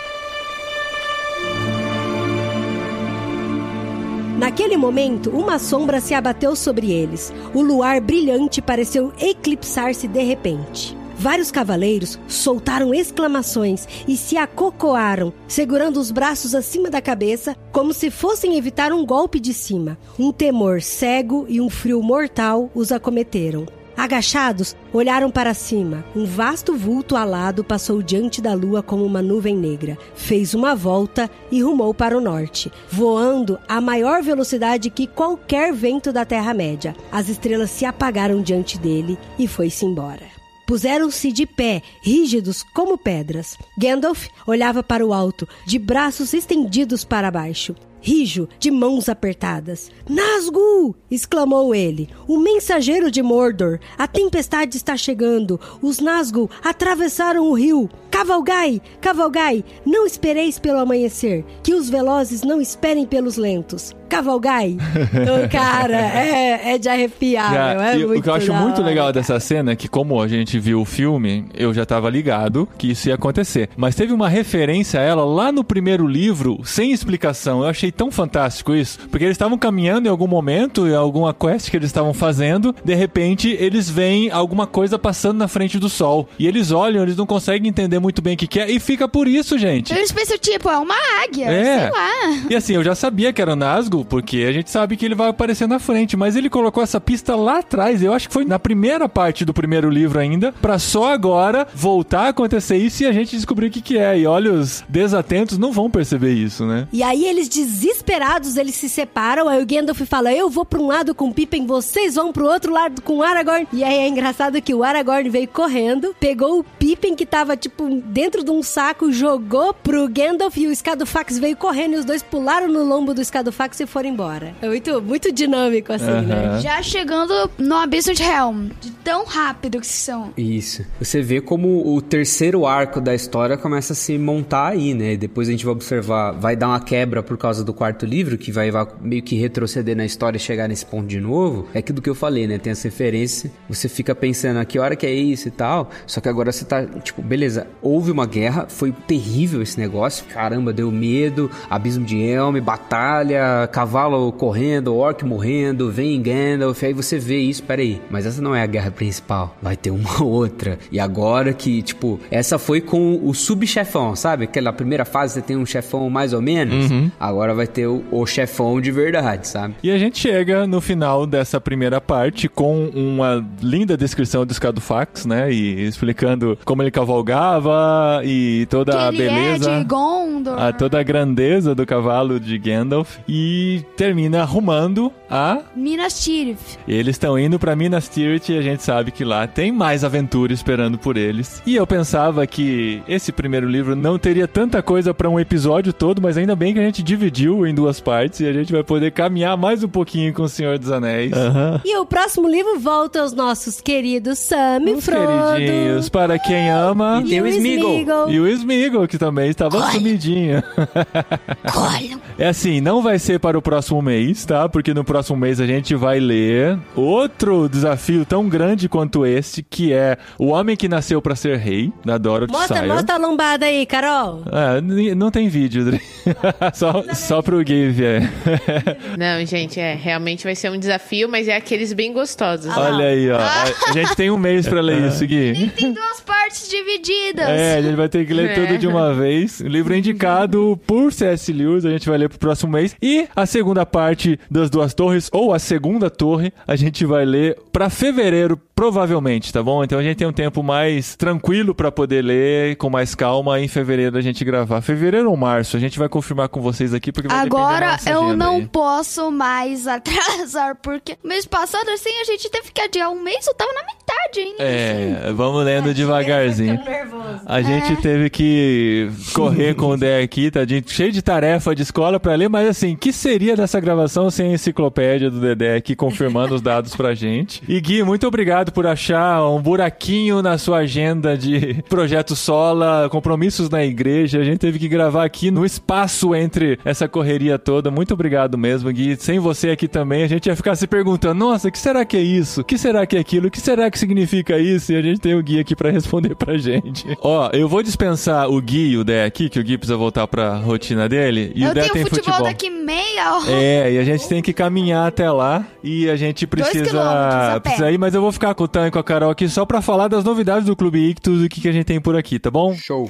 Naquele momento, uma sombra se abateu sobre eles. O luar brilhante pareceu eclipsar-se de repente. Vários cavaleiros soltaram exclamações e se acocoaram, segurando os braços acima da cabeça, como se fossem evitar um golpe de cima. Um temor cego e um frio mortal os acometeram. Agachados, olharam para cima. Um vasto vulto alado passou diante da lua como uma nuvem negra. Fez uma volta e rumou para o norte, voando a maior velocidade que qualquer vento da Terra-média. As estrelas se apagaram diante dele e foi-se embora. Puseram-se de pé, rígidos como pedras. Gandalf olhava para o alto, de braços estendidos para baixo. Rijo, de mãos apertadas. Nazgûl! exclamou ele. O mensageiro de Mordor. A tempestade está chegando. Os Nazgûl atravessaram o rio. Cavalgai! Cavalgai! Não espereis pelo amanhecer. Que os velozes não esperem pelos lentos. Cavalgai! Então, cara, é, é de arrepiar. Ah, meu, é e o que eu acho da muito legal dessa cena é que, como a gente viu o filme, eu já tava ligado que isso ia acontecer. Mas teve uma referência a ela lá no primeiro livro, sem explicação. Eu achei tão fantástico isso. Porque eles estavam caminhando em algum momento, em alguma quest que eles estavam fazendo, de repente eles veem alguma coisa passando na frente do sol. E eles olham, eles não conseguem entender muito bem o que, que é, e fica por isso, gente. Eles pensam, tipo, é uma águia, É. sei lá. E assim, eu já sabia que era o Nazgûl, porque a gente sabe que ele vai aparecer na frente, mas ele colocou essa pista lá atrás, eu acho que foi na primeira parte do primeiro livro ainda, pra só agora voltar a acontecer isso e a gente descobrir o que que é. E olhos desatentos não vão perceber isso, né? E aí eles desesperados, eles se separam, aí o Gandalf fala, eu vou pra um lado com o Pippin, vocês vão pro outro lado com o Aragorn. E aí é engraçado que o Aragorn veio correndo, pegou o Pippin que tava, tipo, dentro de um saco, jogou pro Gandalf e o Scadufax veio correndo e os dois pularam no lombo do Scadufax e foram embora. É muito, muito dinâmico, assim, né? Já chegando no abismo de Helm. De tão rápido que são. Isso. Você vê como o terceiro arco da história começa a se montar aí, né? Depois a gente vai observar, vai dar uma quebra por causa do quarto livro, que vai, meio que retroceder na história e chegar nesse ponto de novo. É aquilo que eu falei, né? Tem essa referência. Você fica pensando, a que hora que é isso e tal. Só que agora você tá, tipo, beleza, houve uma guerra, foi terrível esse negócio. Caramba, deu medo, abismo de Helm, batalha, cavalo correndo, orc morrendo, vem Gandalf. Aí você vê isso, peraí, mas essa não é a guerra principal. Vai ter uma outra. E agora que, tipo, essa foi com o subchefão, sabe? Aquela primeira fase você tem um chefão mais ou menos. Agora vai ter o, o chefão de verdade, sabe? E a gente chega no final dessa primeira parte com uma linda descrição do Scadufax, né? E explicando como ele cavalgava e toda que a ele beleza. é de Gondor. a toda a grandeza do cavalo de Gandalf e termina arrumando a Minas Tirith. eles estão indo pra Minas Tirith e a gente sabe que lá tem mais aventura esperando por eles. E eu pensava que esse primeiro livro não teria tanta coisa pra um episódio todo, mas ainda bem que a gente dividiu em duas partes e a gente vai poder caminhar mais um pouquinho com o Senhor dos Anéis. E o próximo livro volta aos nossos queridos Sam e Os Frodo. queridinhos, para quem ama. E tem o Smeagol. E o Smeagol, que também estava sumidinho. É assim, não vai ser para o próximo mês, tá? Porque no próximo mês a gente vai ler outro desafio tão grande quanto este, que é O Homem que Nasceu para Ser Rei, da Dorothy Mostra, Sayers. mostra a lombada aí, Carol. É, não tem vídeo, Dri. só, só pro Gui ver. Não, gente, é, realmente vai ser um desafio, mas é aqueles bem gostosos. Olha aí, ó. A gente tem um mês pra ler isso, Gui. Tem duas partes divididas. É, a gente vai ter que ler É. tudo de uma vez. O livro é indicado por C.S. Lewis, a gente vai ler pro próximo mês. E a segunda parte das duas torres, ou a segunda torre, a gente vai ler pra fevereiro, provavelmente, tá bom? Então a gente tem um tempo mais tranquilo pra poder ler, com mais calma, em fevereiro a gente gravar. Fevereiro ou março, a gente vai confirmar com vocês aqui, porque vai Agora eu não aí. posso mais atrasar, porque mês passado, assim, a gente teve que adiar um mês, eu tava na metade ainda. É, vamos lendo devagarzinho. Ficando nervoso. A gente teve que correr com o Dé aqui, tadinho, cheio de tarefa de escola pra ler, mas assim, que seria dessa gravação sem a enciclopédia do Dedé aqui confirmando os dados pra gente? E Gui, muito obrigado por achar um buraquinho na sua agenda de projeto Sola, compromissos na igreja. A gente teve que gravar aqui no espaço entre essa correria toda. Muito obrigado mesmo, Gui. Sem você aqui também, a gente ia ficar se perguntando: nossa, o que será que é isso? O que será que é aquilo? O que será que significa isso? E a gente tem o Gui aqui pra responder pra gente. Ó, eu vou dispensar o Gui e o Dé aqui, que o Gui precisa voltar pra rotina dele. E eu o Dé tenho tem futebol, futebol. daqui meia hora. É, e a gente tem que caminhar até lá e a gente precisa, precisa ir, mas eu vou ficar com o Tan e com a Carol aqui só pra falar das novidades do Clube Ictus e o que, que a gente tem por aqui, tá bom? Show.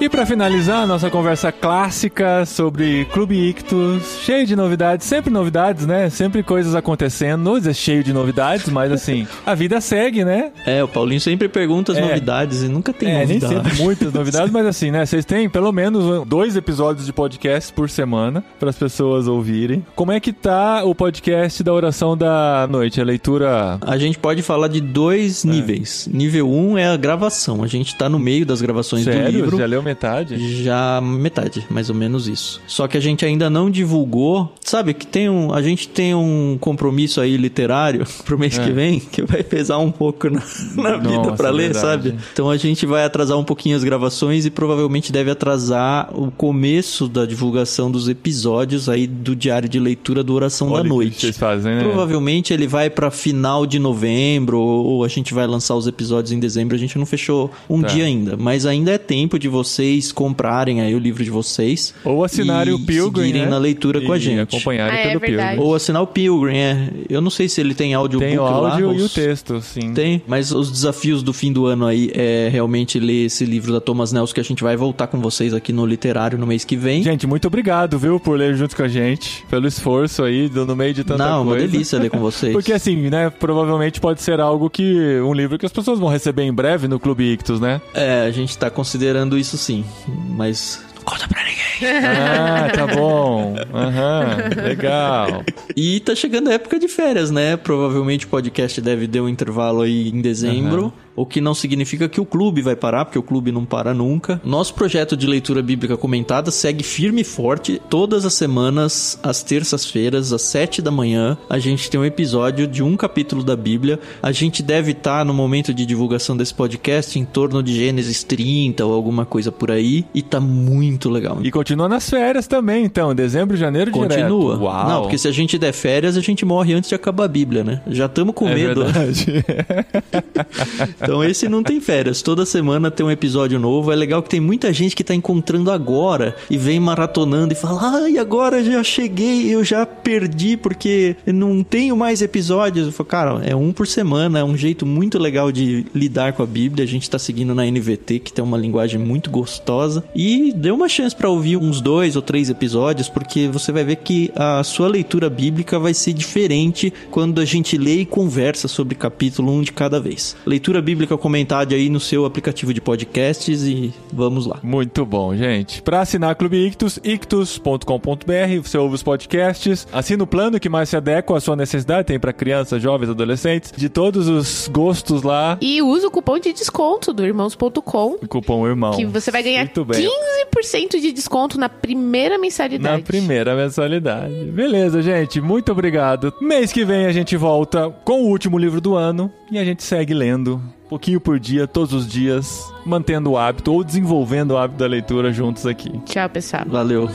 E pra finalizar a nossa conversa clássica sobre Clube Ictus, cheio de novidades, sempre novidades, né? Sempre coisas acontecendo. Não é cheio de novidades, mas assim, a vida segue, né? É, o Paulinho sempre pergunta as É. novidades e nunca tem é, nem novidade. sempre muitas novidades, mas assim, né? Vocês têm pelo menos dois episódios de podcast por semana para as pessoas ouvirem. Como é que tá o podcast da oração da noite? A leitura. A gente pode falar de dois níveis. Nível 1 um é a gravação. A gente tá no meio das gravações do Sério? livro. Já leu metade? Já metade, mais ou menos isso. Só que a gente ainda não divulgou. Sabe que tem um, a gente tem um compromisso aí literário pro mês É. que vem que vai pesar um pouco na, na vida pra ler, verdade. sabe? Então a gente vai atrasar um pouquinho as gravações e provavelmente deve atrasar o começo da divulgação dos episódios aí do diário de leitura do Oração Olha da Noite. Vocês fazem, né? Provavelmente ele vai pra final de novembro ou a gente vai lançar os episódios em dezembro. A gente não fechou um Tá. dia ainda, mas ainda é tempo de vocês comprarem aí o livro de vocês Ou assinarem e o Pilgrim, seguirem né? na leitura com a E gente. acompanharem Ah, é pelo verdade. Pilgrim. Ou assinar o Pilgrim, é. Eu não sei se ele tem audiobook Tem o lá. áudio e o os- texto, sim. Tem, mas os desafios do fim do ano aí é realmente ler esse livro da Thomas Nelson que a gente vai voltar com vocês aqui no literário no mês que vem. Gente, muito obrigado, viu, por ler junto com a gente, pelo esforço aí, do- no meio de tanta não, uma coisa. delícia ler com vocês. Porque assim, né, provavelmente pode ser algo que, um livro que as pessoas vão receber em breve no Clube Ictus, né? É, a gente tá considerando isso sim, mas não conta pra ninguém. Ah, tá bom. Aham, legal. E tá chegando a época de férias, né? Provavelmente o podcast deve ter um intervalo aí em dezembro. O que não significa que o clube vai parar, porque o clube não para nunca. Nosso projeto de leitura bíblica comentada segue firme e forte. Todas as semanas, às terças-feiras, às sete da manhã, a gente tem um episódio de um capítulo da Bíblia. A gente deve estar no momento de divulgação desse podcast em torno de Gênesis 30 ou alguma coisa por aí. E tá muito legal. E continua nas férias também, então, dezembro, janeiro, Continua. direto. Uau. Não, porque se a gente der férias, a gente morre antes de acabar a Bíblia, né? Já estamos com É medo. verdade. Então esse não tem férias. Toda semana tem um episódio novo. É legal que tem muita gente que tá encontrando agora e vem maratonando e fala: Ai, agora já cheguei, eu já perdi porque não tenho mais episódios. Eu falo, cara, é um por semana, é um jeito muito legal de lidar com a Bíblia. A gente tá seguindo na NVT, que tem uma linguagem muito gostosa. E dê uma chance pra ouvir uns dois ou três episódios, porque você vai ver que a sua leitura bíblica vai ser diferente quando a gente lê e conversa sobre capítulo um de cada vez. Leitura bíblica comentada aí no seu aplicativo de podcasts e vamos lá. Muito bom, gente. Para assinar Clube Ictus, ictus.com.br, você ouve os podcasts, assina o plano que mais se adequa à sua necessidade, tem para crianças, jovens, adolescentes, de todos os gostos lá. E usa o cupom de desconto do irmãos.com, O cupom irmão. que você vai ganhar Muito bem. 15% de desconto na primeira mensalidade. Na primeira mensalidade. Beleza, gente. Muito obrigado. Mês que vem a gente volta com o último livro do ano e a gente segue lendo. Pouquinho por dia, todos os dias, mantendo o hábito ou desenvolvendo o hábito da leitura juntos aqui. Tchau, pessoal. Valeu.